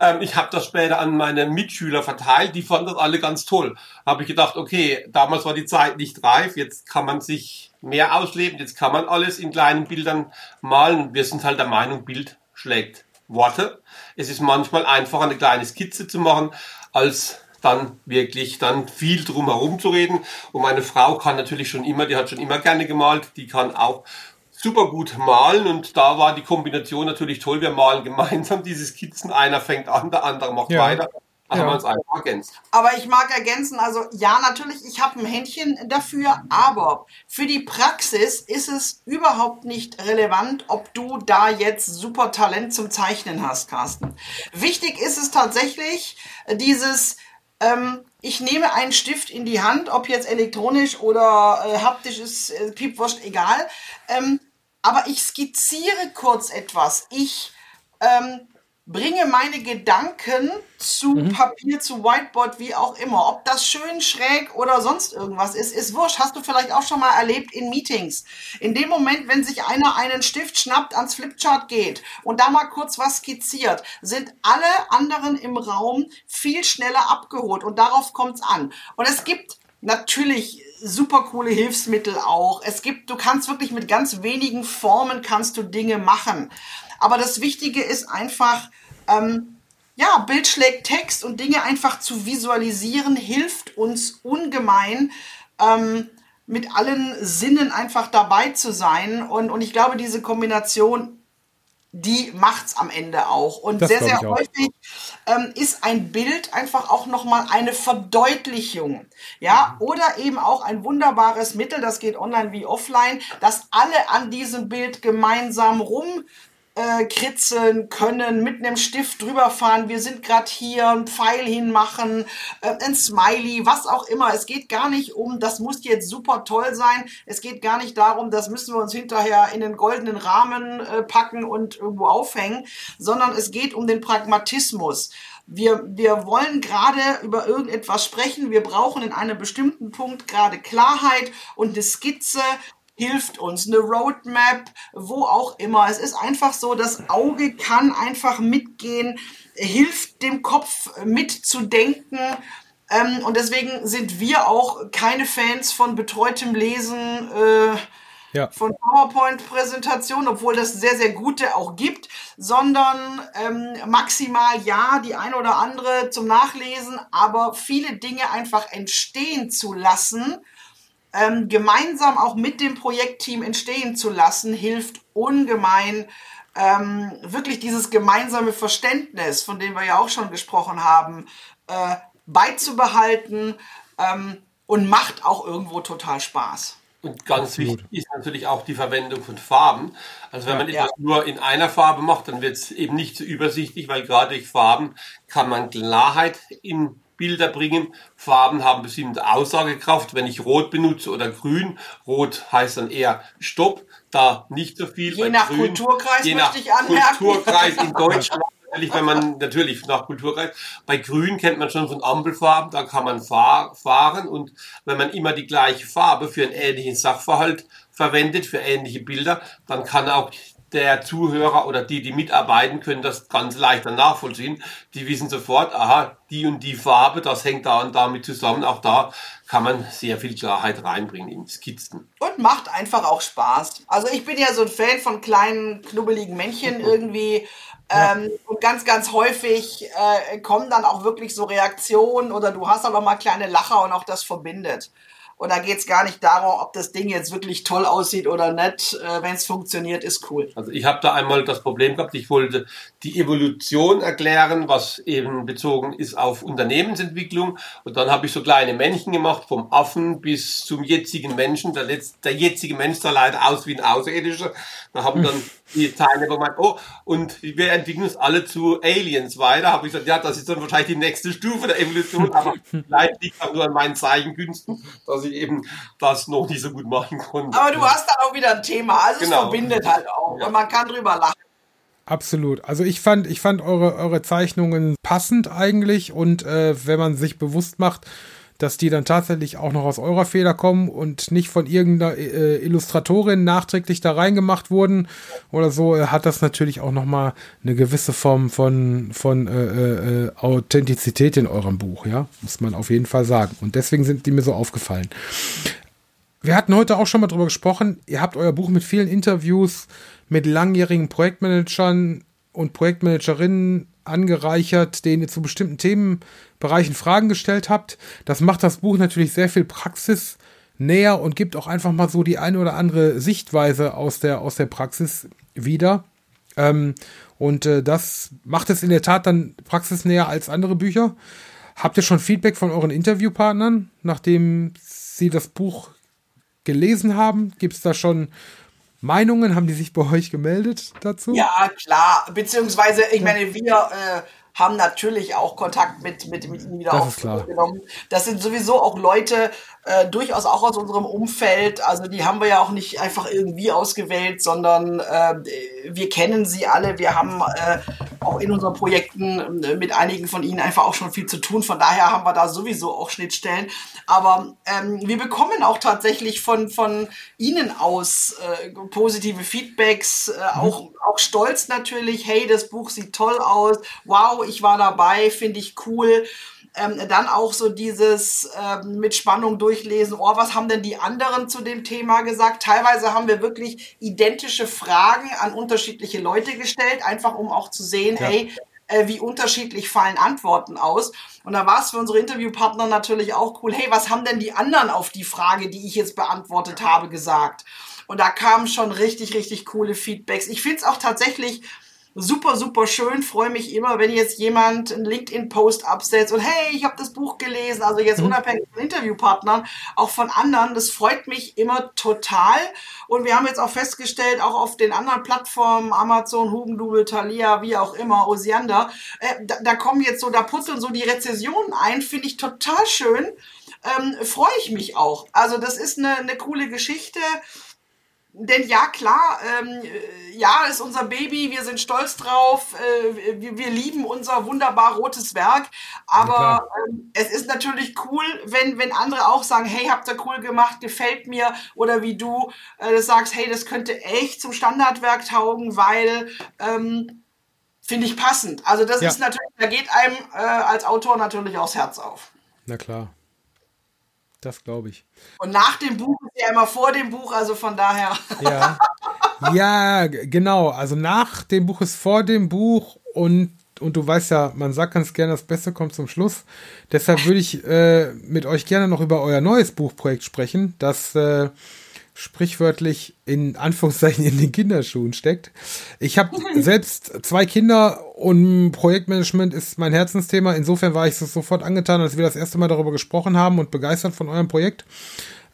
Ähm, ich habe das später an meine Mitschüler verteilt, die fanden das alle ganz toll. Habe ich gedacht, okay, damals war die Zeit nicht reif, jetzt kann man sich mehr ausleben, jetzt kann man alles in kleinen Bildern malen. Wir sind halt der Meinung, Bild schlägt Worte. Es ist manchmal einfacher, eine kleine Skizze zu machen, als dann wirklich dann viel drum herum zu reden. Und meine Frau kann natürlich schon immer, die hat schon immer gerne gemalt, die kann auch super gut malen und da war die Kombination natürlich toll. Wir malen gemeinsam diese Skizzen. Einer fängt an, der andere macht ja. weiter. Also ja. man es einfach ergänzt. Aber ich mag ergänzen, also ja, natürlich, ich habe ein Händchen dafür, aber für die Praxis ist es überhaupt nicht relevant, ob du da jetzt super Talent zum Zeichnen hast, Carsten. Wichtig ist es tatsächlich, dieses, ähm, ich nehme einen Stift in die Hand, ob jetzt elektronisch oder äh, haptisch ist, äh, piepwurscht, egal. Ähm, aber ich skizziere kurz etwas. Ich ähm, bringe meine Gedanken zu mhm. Papier, zu Whiteboard, wie auch immer. Ob das schön schräg oder sonst irgendwas ist, ist wurscht. Hast du vielleicht auch schon mal erlebt in Meetings. In dem Moment, wenn sich einer einen Stift schnappt, ans Flipchart geht und da mal kurz was skizziert, sind alle anderen im Raum viel schneller abgeholt und darauf kommt es an. Und es gibt natürlich super coole Hilfsmittel auch. Es gibt, du kannst wirklich mit ganz wenigen Formen kannst du Dinge machen. Aber das Wichtige ist einfach, ähm, ja, Bild schlägt Text und Dinge einfach zu visualisieren hilft uns ungemein. Ähm, mit allen Sinnen einfach dabei zu sein. Und, und ich glaube, diese Kombination die macht's am Ende auch. Und das sehr, sehr häufig ähm, ist ein Bild einfach auch nochmal eine Verdeutlichung. Ja, mhm. oder eben auch ein wunderbares Mittel, das geht online wie offline, dass alle an diesem Bild gemeinsam rum äh, kritzeln können, mit einem Stift drüber fahren, wir sind gerade hier, ein Pfeil hinmachen, äh, ein Smiley, was auch immer. Es geht gar nicht um, das muss jetzt super toll sein. Es geht gar nicht darum, das müssen wir uns hinterher in den goldenen Rahmen äh, packen und irgendwo aufhängen, sondern es geht um den Pragmatismus. Wir, wir wollen gerade über irgendetwas sprechen. Wir brauchen in einem bestimmten Punkt gerade Klarheit und eine Skizze hilft uns, eine Roadmap, wo auch immer. Es ist einfach so, das Auge kann einfach mitgehen, hilft dem Kopf mitzudenken. Ähm, und deswegen sind wir auch keine Fans von betreutem Lesen. Äh, ja. von PowerPoint-Präsentationen, obwohl das sehr, sehr gute auch gibt, sondern ähm, maximal ja, die eine oder andere zum Nachlesen, aber viele Dinge einfach entstehen zu lassen ähm, gemeinsam auch mit dem Projektteam entstehen zu lassen, hilft ungemein, ähm, wirklich dieses gemeinsame Verständnis, von dem wir ja auch schon gesprochen haben, äh, beizubehalten ähm, und macht auch irgendwo total Spaß. Und ganz Absolut. wichtig ist natürlich auch die Verwendung von Farben. Also wenn man ja. etwas nur in einer Farbe macht, dann wird es eben nicht so übersichtlich, weil gerade durch Farben kann man Klarheit in Bilder bringen. Farben haben bestimmte Aussagekraft. Wenn ich Rot benutze oder Grün, Rot heißt dann eher Stopp, da nicht so viel. Je nach Grün, Kulturkreis je nach ich anmerken. Kulturkreis in Deutschland. Natürlich, wenn man natürlich nach Kulturkreis. Bei Grün kennt man schon von Ampelfarben, da kann man fahr, fahren und wenn man immer die gleiche Farbe für einen ähnlichen Sachverhalt verwendet, für ähnliche Bilder, dann kann auch der Zuhörer oder die, die mitarbeiten, können das ganz leicht nachvollziehen. Die wissen sofort, aha, die und die Farbe, das hängt da und damit zusammen. Auch da kann man sehr viel Klarheit reinbringen in Skizzen. Und macht einfach auch Spaß. Also ich bin ja so ein Fan von kleinen, knubbeligen Männchen [LAUGHS] irgendwie. Ja. Ähm, und ganz, ganz häufig äh, kommen dann auch wirklich so Reaktionen oder du hast auch mal kleine Lacher und auch das verbindet. Und da geht es gar nicht darum, ob das Ding jetzt wirklich toll aussieht oder nicht. Äh, Wenn es funktioniert, ist cool. Also ich habe da einmal das Problem gehabt, ich wollte die Evolution erklären, was eben bezogen ist auf Unternehmensentwicklung. Und dann habe ich so kleine Männchen gemacht, vom Affen bis zum jetzigen Menschen. Der, letzte, der jetzige Mensch sah leider aus wie ein Außerirdischer. Da haben dann [LAUGHS] die Teilnehmer gemeint, oh, und wir entwickeln uns alle zu Aliens weiter. Habe ich gesagt, ja, das ist dann wahrscheinlich die nächste Stufe der Evolution, aber [LAUGHS] vielleicht liegt das nur an meinen Zeichenkünsten, dass ich eben das noch nicht so gut machen konnte. Aber du hast dann auch wieder ein Thema, also genau. es verbindet halt auch ja. und man kann drüber lachen. Absolut. Also ich fand, ich fand eure, eure Zeichnungen passend eigentlich und äh, wenn man sich bewusst macht, dass die dann tatsächlich auch noch aus eurer Feder kommen und nicht von irgendeiner äh, Illustratorin nachträglich da reingemacht wurden oder so, äh, hat das natürlich auch nochmal eine gewisse Form von, von äh, äh, Authentizität in eurem Buch, ja, muss man auf jeden Fall sagen. Und deswegen sind die mir so aufgefallen. Wir hatten heute auch schon mal drüber gesprochen. Ihr habt euer Buch mit vielen Interviews mit langjährigen Projektmanagern und Projektmanagerinnen angereichert, denen ihr zu bestimmten Themenbereichen Fragen gestellt habt. Das macht das Buch natürlich sehr viel Praxis näher und gibt auch einfach mal so die eine oder andere Sichtweise aus der, aus der Praxis wieder. Ähm, und äh, das macht es in der Tat dann praxisnäher als andere Bücher. Habt ihr schon Feedback von euren Interviewpartnern, nachdem sie das Buch gelesen haben? Gibt es da schon Meinungen? Haben die sich bei euch gemeldet dazu? Ja, klar. Beziehungsweise, ich meine, wir äh, haben natürlich auch Kontakt mit, mit, mit ihnen wieder aufgenommen. Das sind sowieso auch Leute, äh, durchaus auch aus unserem Umfeld. Also die haben wir ja auch nicht einfach irgendwie ausgewählt, sondern äh, wir kennen sie alle. Wir haben äh, auch in unseren Projekten äh, mit einigen von ihnen einfach auch schon viel zu tun. Von daher haben wir da sowieso auch Schnittstellen. Aber ähm, wir bekommen auch tatsächlich von, von ihnen aus äh, positive Feedbacks, äh, mhm. auch, auch stolz natürlich. Hey, das Buch sieht toll aus. Wow, ich war dabei, finde ich cool ähm, dann auch so dieses ähm, mit Spannung durchlesen, oh, was haben denn die anderen zu dem Thema gesagt? Teilweise haben wir wirklich identische Fragen an unterschiedliche Leute gestellt, einfach um auch zu sehen, ja. hey, äh, wie unterschiedlich fallen Antworten aus. Und da war es für unsere Interviewpartner natürlich auch cool, hey, was haben denn die anderen auf die Frage, die ich jetzt beantwortet habe, gesagt? Und da kamen schon richtig, richtig coole Feedbacks. Ich finde es auch tatsächlich super, super schön. Freue mich immer, wenn jetzt jemand einen LinkedIn-Post absetzt und hey, ich habe das Buch gelesen. Also jetzt mhm. unabhängig von Interviewpartnern, auch von anderen. Das freut mich immer total. Und wir haben jetzt auch festgestellt, auch auf den anderen Plattformen, Amazon, Hugendubel, Thalia, wie auch immer, Osiander, äh, da, da kommen jetzt so, da putzeln so die Rezessionen ein. Finde ich total schön. Ähm, Freue ich mich auch. Also das ist eine, eine coole Geschichte. Denn ja, klar, ähm, ja, ist unser Baby, wir sind stolz drauf, äh, wir, wir, lieben unser wunderbar rotes Werk, aber ähm, es ist natürlich cool, wenn, wenn andere auch sagen, hey, habt ihr cool gemacht, gefällt mir, oder wie du äh, sagst, hey, das könnte echt zum Standardwerk taugen, weil ähm, finde ich passend. Also das ja. ist natürlich, da geht einem äh, als Autor natürlich aufs Herz auf. Na klar. Das glaube ich. Und nach dem Buch ist ja immer vor dem Buch, also von daher. Ja. ja, genau. Also nach dem Buch ist vor dem Buch und und du weißt ja, man sagt ganz gerne, das Beste kommt zum Schluss. Deshalb würde ich äh, mit euch gerne noch über euer neues Buchprojekt sprechen, das äh, sprichwörtlich in Anführungszeichen in den Kinderschuhen steckt. Ich habe [LAUGHS] selbst zwei Kinder und Projektmanagement ist mein Herzensthema. Insofern war ich so sofort angetan, als wir das erste Mal darüber gesprochen haben und begeistert von eurem Projekt.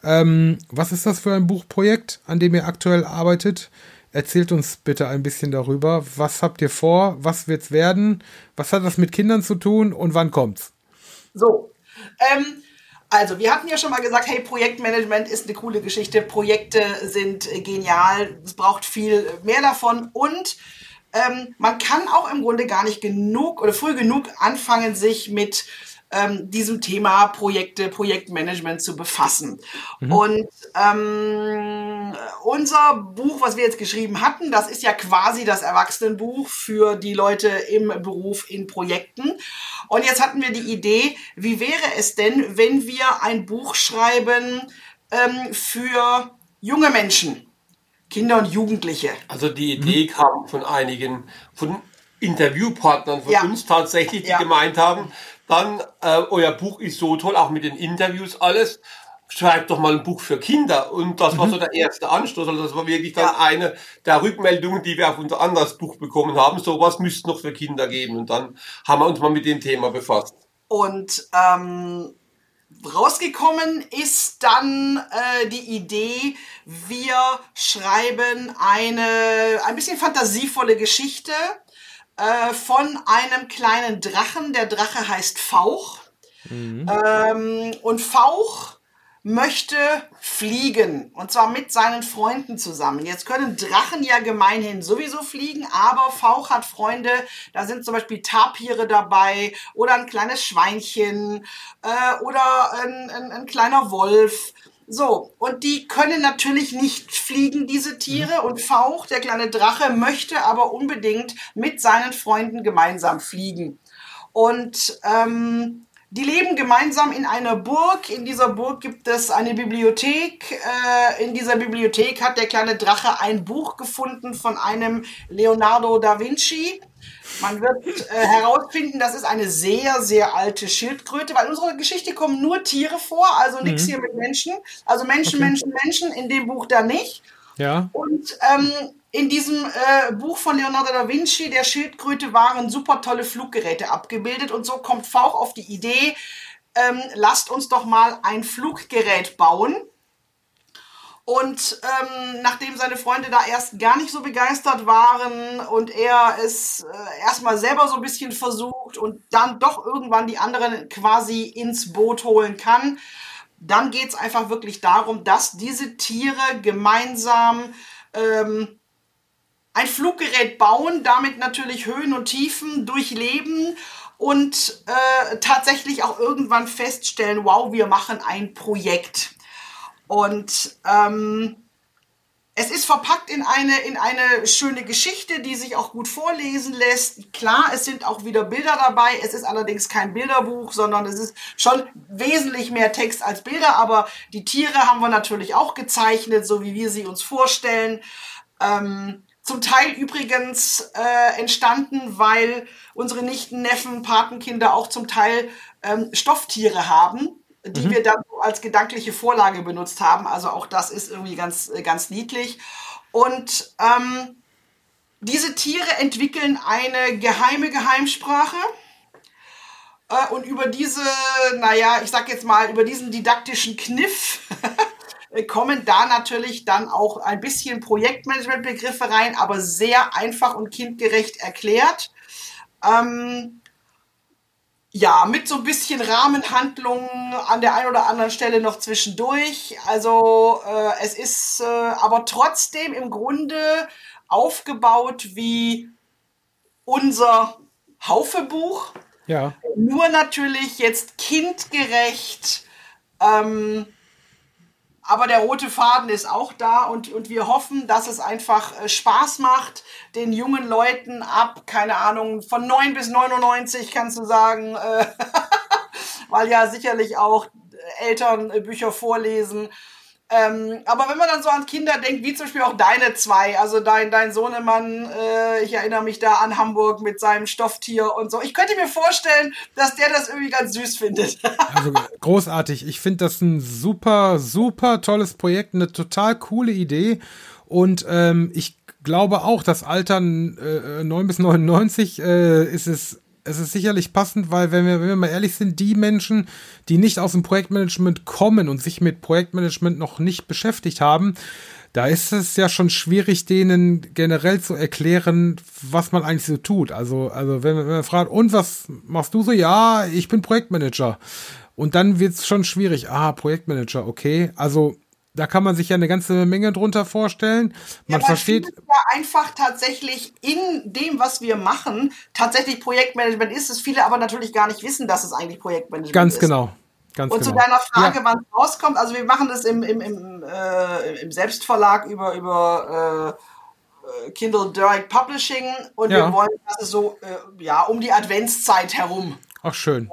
Ähm, was ist das für ein Buchprojekt, an dem ihr aktuell arbeitet? Erzählt uns bitte ein bisschen darüber. Was habt ihr vor? Was wird's werden? Was hat das mit Kindern zu tun und wann kommt's? So, ähm, also, wir hatten ja schon mal gesagt, hey, Projektmanagement ist eine coole Geschichte, Projekte sind genial, es braucht viel mehr davon. Und ähm, man kann auch im Grunde gar nicht genug oder früh genug anfangen, sich mit ähm, diesem Thema Projekte, Projektmanagement zu befassen. Mhm. Und ähm, unser Buch, was wir jetzt geschrieben hatten, das ist ja quasi das Erwachsenenbuch für die Leute im Beruf in Projekten. Und jetzt hatten wir die Idee, wie wäre es denn, wenn wir ein Buch schreiben ähm, für junge Menschen? Kinder und Jugendliche. Also die Idee mhm. kam von einigen, von Interviewpartnern von ja. uns tatsächlich, die ja. gemeint haben, dann, äh, euer Buch ist so toll, auch mit den Interviews, alles. Schreibt doch mal ein Buch für Kinder. Und das war so mhm. der erste Anstoß. Also das war wirklich dann eine der Rückmeldungen, die wir auf unser anderes Buch bekommen haben. Sowas müsste noch für Kinder geben. Und dann haben wir uns mal mit dem Thema befasst. Und ähm, rausgekommen ist dann äh, die Idee, wir schreiben eine ein bisschen fantasievolle Geschichte äh, von einem kleinen Drachen. Der Drache heißt Fauch. Mhm. Ähm, und Fauch möchte fliegen und zwar mit seinen Freunden zusammen. Jetzt können Drachen ja gemeinhin sowieso fliegen, aber Fauch hat Freunde, da sind zum Beispiel Tapire dabei oder ein kleines Schweinchen äh, oder ein, ein, ein kleiner Wolf. So, und die können natürlich nicht fliegen, diese Tiere. Und Fauch, der kleine Drache, möchte aber unbedingt mit seinen Freunden gemeinsam fliegen. Und ähm, die leben gemeinsam in einer Burg. In dieser Burg gibt es eine Bibliothek. Äh, in dieser Bibliothek hat der kleine Drache ein Buch gefunden von einem Leonardo da Vinci. Man wird äh, herausfinden, das ist eine sehr, sehr alte Schildkröte, weil in unserer Geschichte kommen nur Tiere vor, also nichts mhm. hier mit Menschen. Also Menschen, okay. Menschen, Menschen, in dem Buch da nicht. Ja. Und ähm, in diesem äh, Buch von Leonardo da Vinci, der Schildkröte, waren super tolle Fluggeräte abgebildet. Und so kommt Fauch auf die Idee, ähm, lasst uns doch mal ein Fluggerät bauen. Und ähm, nachdem seine Freunde da erst gar nicht so begeistert waren und er es äh, erstmal selber so ein bisschen versucht und dann doch irgendwann die anderen quasi ins Boot holen kann, dann geht es einfach wirklich darum, dass diese Tiere gemeinsam ähm, ein Fluggerät bauen, damit natürlich Höhen und Tiefen durchleben und äh, tatsächlich auch irgendwann feststellen, wow, wir machen ein Projekt. Und ähm, es ist verpackt in eine, in eine schöne Geschichte, die sich auch gut vorlesen lässt. Klar, es sind auch wieder Bilder dabei. Es ist allerdings kein Bilderbuch, sondern es ist schon wesentlich mehr Text als Bilder. Aber die Tiere haben wir natürlich auch gezeichnet, so wie wir sie uns vorstellen. Ähm, zum Teil übrigens äh, entstanden, weil unsere Nichten, Neffen, Patenkinder auch zum Teil ähm, Stofftiere haben die mhm. wir dann als gedankliche Vorlage benutzt haben. Also auch das ist irgendwie ganz, äh, ganz niedlich. Und ähm, diese Tiere entwickeln eine geheime Geheimsprache. Äh, und über diese, naja, ich sag jetzt mal, über diesen didaktischen Kniff [LAUGHS] kommen da natürlich dann auch ein bisschen Projektmanagementbegriffe rein, aber sehr einfach und kindgerecht erklärt. Ähm, ja, mit so ein bisschen Rahmenhandlungen an der einen oder anderen Stelle noch zwischendurch. Also äh, es ist äh, aber trotzdem im Grunde aufgebaut wie unser Haufebuch. Ja. Nur natürlich jetzt kindgerecht. Ähm, aber der rote Faden ist auch da und, und wir hoffen, dass es einfach äh, Spaß macht, den jungen Leuten ab, keine Ahnung, von 9 bis 99 kannst du sagen, äh, [LAUGHS] weil ja sicherlich auch Eltern äh, Bücher vorlesen. Ähm, aber wenn man dann so an Kinder denkt, wie zum Beispiel auch deine zwei, also dein, dein Sohnemann, äh, ich erinnere mich da an Hamburg mit seinem Stofftier und so. Ich könnte mir vorstellen, dass der das irgendwie ganz süß findet. [LAUGHS] also großartig. Ich finde das ein super, super tolles Projekt, eine total coole Idee. Und ähm, ich glaube auch, das Alter äh, 9 bis 99 äh, ist es es ist sicherlich passend, weil wenn wir, wenn wir mal ehrlich sind, die Menschen, die nicht aus dem Projektmanagement kommen und sich mit Projektmanagement noch nicht beschäftigt haben, da ist es ja schon schwierig, denen generell zu erklären, was man eigentlich so tut. Also, also wenn, wenn man fragt, und was machst du so? Ja, ich bin Projektmanager. Und dann wird es schon schwierig. Ah, Projektmanager, okay. Also da kann man sich ja eine ganze Menge drunter vorstellen. Man ja, versteht. Ja, einfach tatsächlich in dem, was wir machen, tatsächlich Projektmanagement ist es. Viele aber natürlich gar nicht wissen, dass es eigentlich Projektmanagement Ganz ist. Ganz genau. Ganz und genau. zu deiner Frage, ja. wann es rauskommt, also wir machen das im, im, im, äh, im Selbstverlag über, über äh, Kindle Direct Publishing und ja. wir wollen, dass es so äh, ja, um die Adventszeit herum. Ach schön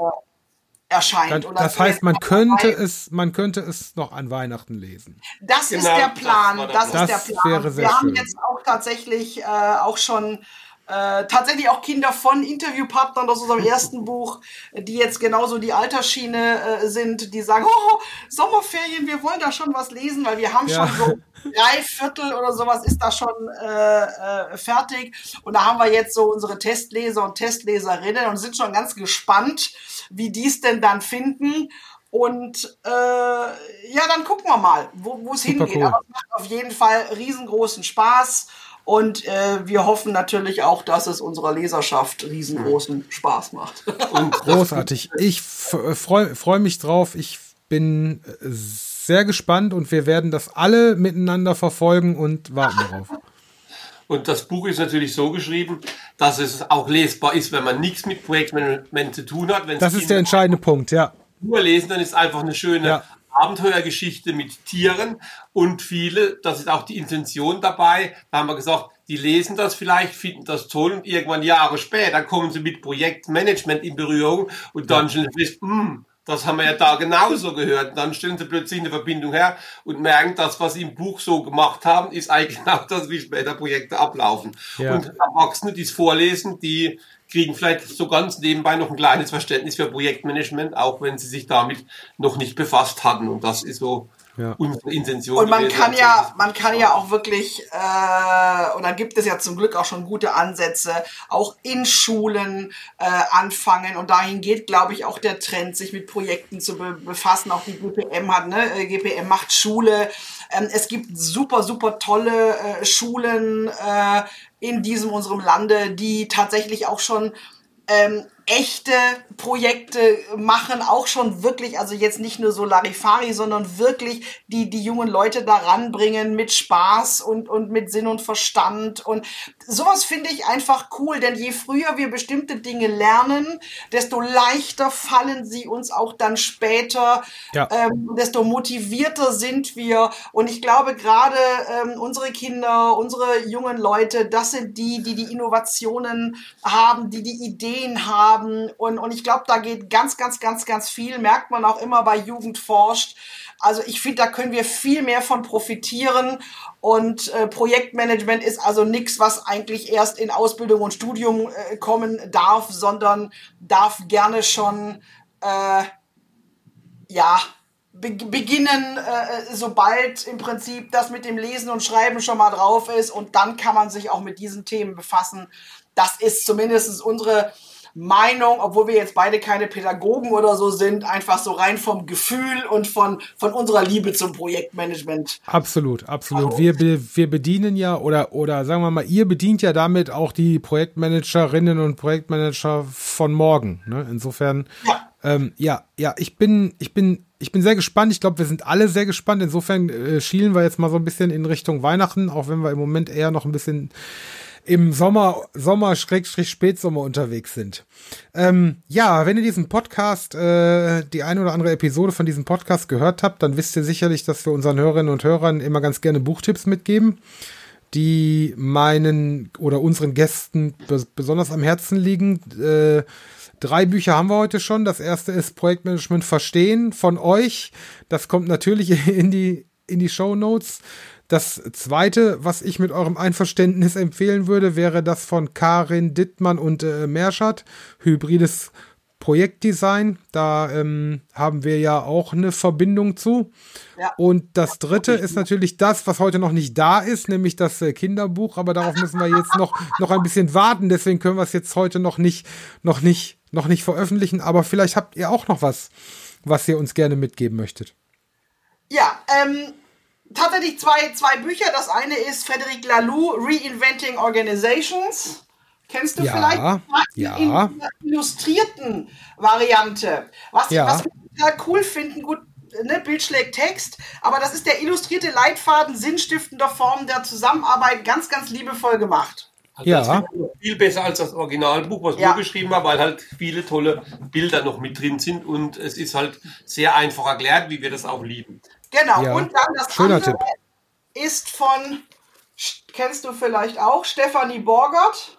erscheint. Das, das heißt, man könnte es, man könnte es noch an Weihnachten lesen. Das genau, ist der Plan. Das, das, ist der Plan. Wäre sehr Wir schön. haben jetzt auch tatsächlich äh, auch schon äh, tatsächlich auch Kinder von Interviewpartnern aus unserem [LAUGHS] ersten Buch, die jetzt genauso die Altersschiene äh, sind, die sagen, oh, Sommerferien, wir wollen da schon was lesen, weil wir haben ja. schon so drei Viertel oder sowas ist da schon äh, äh, fertig. Und da haben wir jetzt so unsere Testleser und Testleserinnen und sind schon ganz gespannt, wie die es denn dann finden. Und äh, ja, dann gucken wir mal, wo es hingeht. Cool. Aber es macht auf jeden Fall riesengroßen Spaß. Und äh, wir hoffen natürlich auch, dass es unserer Leserschaft riesengroßen Spaß macht. Und [LAUGHS] großartig. Ich freue freu mich drauf. Ich bin sehr gespannt und wir werden das alle miteinander verfolgen und warten darauf. Und das Buch ist natürlich so geschrieben, dass es auch lesbar ist, wenn man nichts mit Projektmanagement zu tun hat. Wenn das ist der entscheidende Punkt, ja. Nur lesen, dann ist einfach eine schöne Ja. Abenteuergeschichte mit Tieren und viele, das ist auch die Intention dabei, da haben wir gesagt, die lesen das vielleicht, finden das toll und irgendwann Jahre später kommen sie mit Projektmanagement in Berührung und dann stellen sie fest, "Hm, das haben wir ja da genauso gehört. Und dann stellen sie plötzlich eine Verbindung her und merken, das, was sie im Buch so gemacht haben, ist eigentlich [LAUGHS] genau das, wie später Projekte ablaufen. Ja. Und Erwachsene, die es vorlesen, die kriegen vielleicht so ganz nebenbei noch ein kleines Verständnis für Projektmanagement, auch wenn sie sich damit noch nicht befasst hatten. Und das ist so Ja. unsere Intention. Und man gewesen. kann ja, man kann ja auch wirklich, äh, und da gibt es ja zum Glück auch schon gute Ansätze, auch in Schulen äh, anfangen. Und dahin geht, glaube ich, auch der Trend, sich mit Projekten zu be befassen. Auch die GPM hat, ne? Äh, GPM macht Schule. Ähm, es gibt super, super tolle äh, Schulen äh, in diesem unserem Lande, die tatsächlich auch schon ähm, echte Projekte machen, auch schon wirklich, also jetzt nicht nur so Larifari, sondern wirklich die, die jungen Leute da ranbringen mit Spaß und, und mit Sinn und Verstand. Und sowas finde ich einfach cool, denn je früher wir bestimmte Dinge lernen, desto leichter fallen sie uns auch dann später, Ja. ähm, desto motivierter sind wir. Und ich glaube, gerade ähm, unsere Kinder, unsere jungen Leute, das sind die, die die Innovationen haben, die die Ideen haben. Und, und ich glaube, da geht ganz, ganz, ganz, ganz viel. Merkt man auch immer bei Jugend forscht. Also ich finde, da können wir viel mehr von profitieren. Und äh, Projektmanagement ist also nichts, was eigentlich erst in Ausbildung und Studium äh, kommen darf, sondern darf gerne schon äh, ja, be beginnen, äh, sobald im Prinzip das mit dem Lesen und Schreiben schon mal drauf ist und dann kann man sich auch mit diesen Themen befassen. Das ist zumindest unsere Meinung, obwohl wir jetzt beide keine Pädagogen oder so sind, einfach so rein vom Gefühl und von, von unserer Liebe zum Projektmanagement. Absolut, absolut. Wir, be- wir bedienen ja oder oder sagen wir mal, ihr bedient ja damit auch die Projektmanagerinnen und Projektmanager von morgen. Ne? Insofern, Ja. ähm, ja, ja, ich bin, ich bin, ich bin sehr gespannt. Ich glaube, wir sind alle sehr gespannt. Insofern äh, schielen wir jetzt mal so ein bisschen in Richtung Weihnachten, auch wenn wir im Moment eher noch ein bisschen im Sommer, Sommer, Schrägstrich, Spätsommer unterwegs sind. Ähm, ja, wenn ihr diesen Podcast, äh, die eine oder andere Episode von diesem Podcast gehört habt, dann wisst ihr sicherlich, dass wir unseren Hörerinnen und Hörern immer ganz gerne Buchtipps mitgeben, die meinen oder unseren Gästen bes besonders am Herzen liegen. Äh, Drei Bücher haben wir heute schon. Das erste ist Projektmanagement verstehen von euch. Das kommt natürlich [LAUGHS] in die, in die Show Notes. Das zweite, was ich mit eurem Einverständnis empfehlen würde, wäre das von Karin Dittmann und äh, Merschat, Hybrides Projektdesign. Da ähm, haben wir ja auch eine Verbindung zu. Ja. Und das dritte ist natürlich das, was heute noch nicht da ist, nämlich das äh, Kinderbuch. Aber darauf müssen wir jetzt noch, noch ein bisschen warten. Deswegen können wir es jetzt heute noch nicht, noch nicht, noch nicht veröffentlichen. Aber vielleicht habt ihr auch noch was, was ihr uns gerne mitgeben möchtet. Ja, ähm, tatsächlich zwei, zwei Bücher. Das eine ist Frederic Laloux, Reinventing Organizations. Kennst du Ja, vielleicht? ja. In der illustrierten Variante. Was, Ja. was wir total cool finden, gut, ne, Bild schlägt Text, aber das ist der illustrierte Leitfaden sinnstiftender Formen der Zusammenarbeit, ganz, ganz liebevoll gemacht. Also Ja. viel besser als das Originalbuch, was Ja. wir geschrieben haben, weil halt viele tolle Bilder noch mit drin sind und es ist halt sehr einfach erklärt, wie wir das auch lieben. Genau. Ja, Und dann das schöner andere Tipp. ist von, kennst du vielleicht auch, Stefanie Borgert.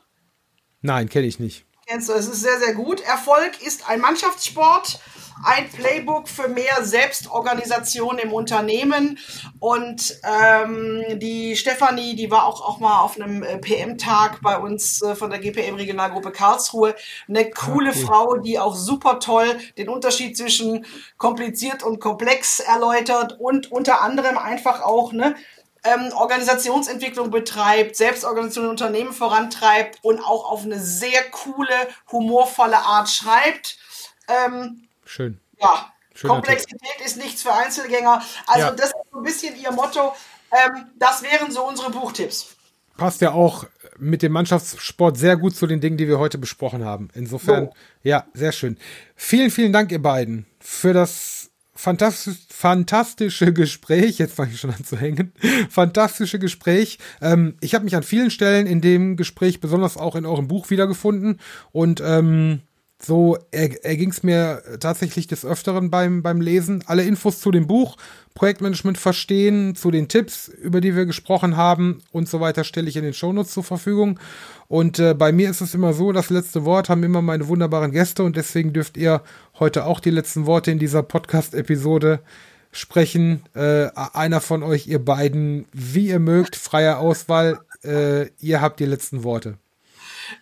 Nein, kenne ich nicht. Kennst du, es ist sehr, sehr gut. Erfolg ist ein Mannschaftssport, ein Playbook für mehr Selbstorganisation im Unternehmen. Und ähm, die Stefanie, die war auch, auch mal auf einem äh, PM-Tag bei uns äh, von der GPM-Regionalgruppe Karlsruhe. Eine coole cool. Frau, die auch super toll den Unterschied zwischen kompliziert und komplex erläutert und unter anderem einfach auch, ne, ähm, Organisationsentwicklung betreibt, Selbstorganisation in Unternehmen vorantreibt und auch auf eine sehr coole, humorvolle Art schreibt. Ähm, Schön. ja, Schöner Komplexität ist nichts für Einzelgänger. Also Ja. das ist so ein bisschen ihr Motto. Ähm, das wären so unsere Buchtipps. Passt ja auch mit dem Mannschaftssport sehr gut zu den Dingen, die wir heute besprochen haben. Insofern, So. ja, sehr schön. Vielen, vielen Dank, ihr beiden, für das fantastisch, fantastische Gespräch. Jetzt fange ich schon an zu hängen. Fantastische Gespräch. Ähm, ich habe mich an vielen Stellen in dem Gespräch, besonders auch in eurem Buch, wiedergefunden. Und ähm, so er, erging es mir tatsächlich des Öfteren beim, beim Lesen. Alle Infos zu dem Buch, Projektmanagement verstehen, zu den Tipps, über die wir gesprochen haben und so weiter, stelle ich in den Shownotes zur Verfügung. Und äh, bei mir ist es immer so, das letzte Wort haben immer meine wunderbaren Gäste und deswegen dürft ihr heute auch die letzten Worte in dieser Podcast-Episode sprechen. Äh, einer von euch, ihr beiden, wie ihr mögt, freie Auswahl. Äh, ihr habt die letzten Worte.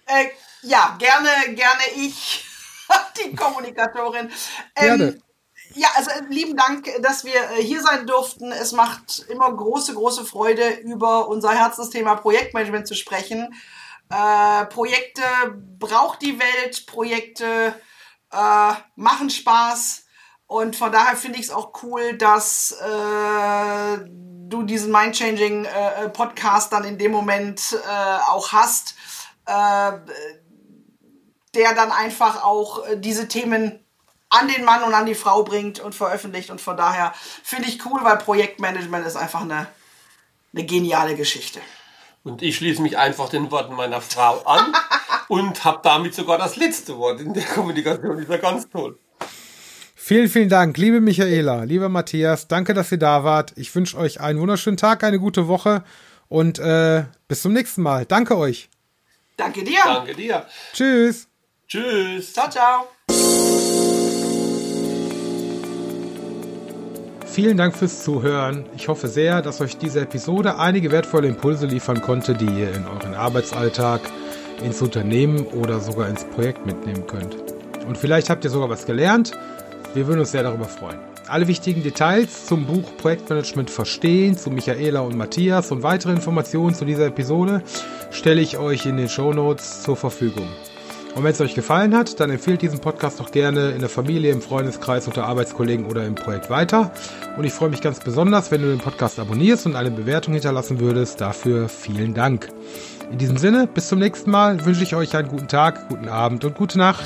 Äh, ja, gerne, gerne ich, [LAUGHS] die Kommunikatorin. Ähm, gerne. Ja, also äh, lieben Dank, dass wir äh, hier sein durften. Es macht immer große, große Freude, über unser Herzensthema Projektmanagement zu sprechen. Äh, Projekte braucht die Welt, Projekte äh, machen Spaß. Und von daher finde ich es auch cool, dass äh, du diesen Mind-Changing äh, Podcast dann in dem Moment auch hast der dann einfach auch äh, diese Themen an den Mann und an die Frau bringt und veröffentlicht. Und von daher finde ich cool, weil Projektmanagement ist einfach eine, eine geniale Geschichte. Und ich schließe mich einfach den Worten meiner Frau an [LAUGHS] und habe damit sogar das letzte Wort in der Kommunikation. Ist ja ganz toll. Vielen, vielen Dank, liebe Michaela, lieber Matthias. Danke, dass ihr da wart. Ich wünsche euch einen wunderschönen Tag, eine gute Woche und äh, bis zum nächsten Mal. Danke euch. Danke dir. Danke dir. Tschüss. Tschüss. Ciao, ciao. Vielen Dank fürs Zuhören. Ich hoffe sehr, dass euch diese Episode einige wertvolle Impulse liefern konnte, die ihr in euren Arbeitsalltag, ins Unternehmen oder sogar ins Projekt mitnehmen könnt. Und vielleicht habt ihr sogar was gelernt. Wir würden uns sehr darüber freuen. Alle wichtigen Details zum Buch Projektmanagement verstehen, zu Michaela und Matthias und weitere Informationen zu dieser Episode stelle ich euch in den Show Notes zur Verfügung. Und wenn es euch gefallen hat, dann empfehlt diesen Podcast doch gerne in der Familie, im Freundeskreis, unter Arbeitskollegen oder im Projekt weiter. Und ich freue mich ganz besonders, wenn du den Podcast abonnierst und eine Bewertung hinterlassen würdest. Dafür vielen Dank. In diesem Sinne, bis zum nächsten Mal wünsche ich euch einen guten Tag, guten Abend und gute Nacht.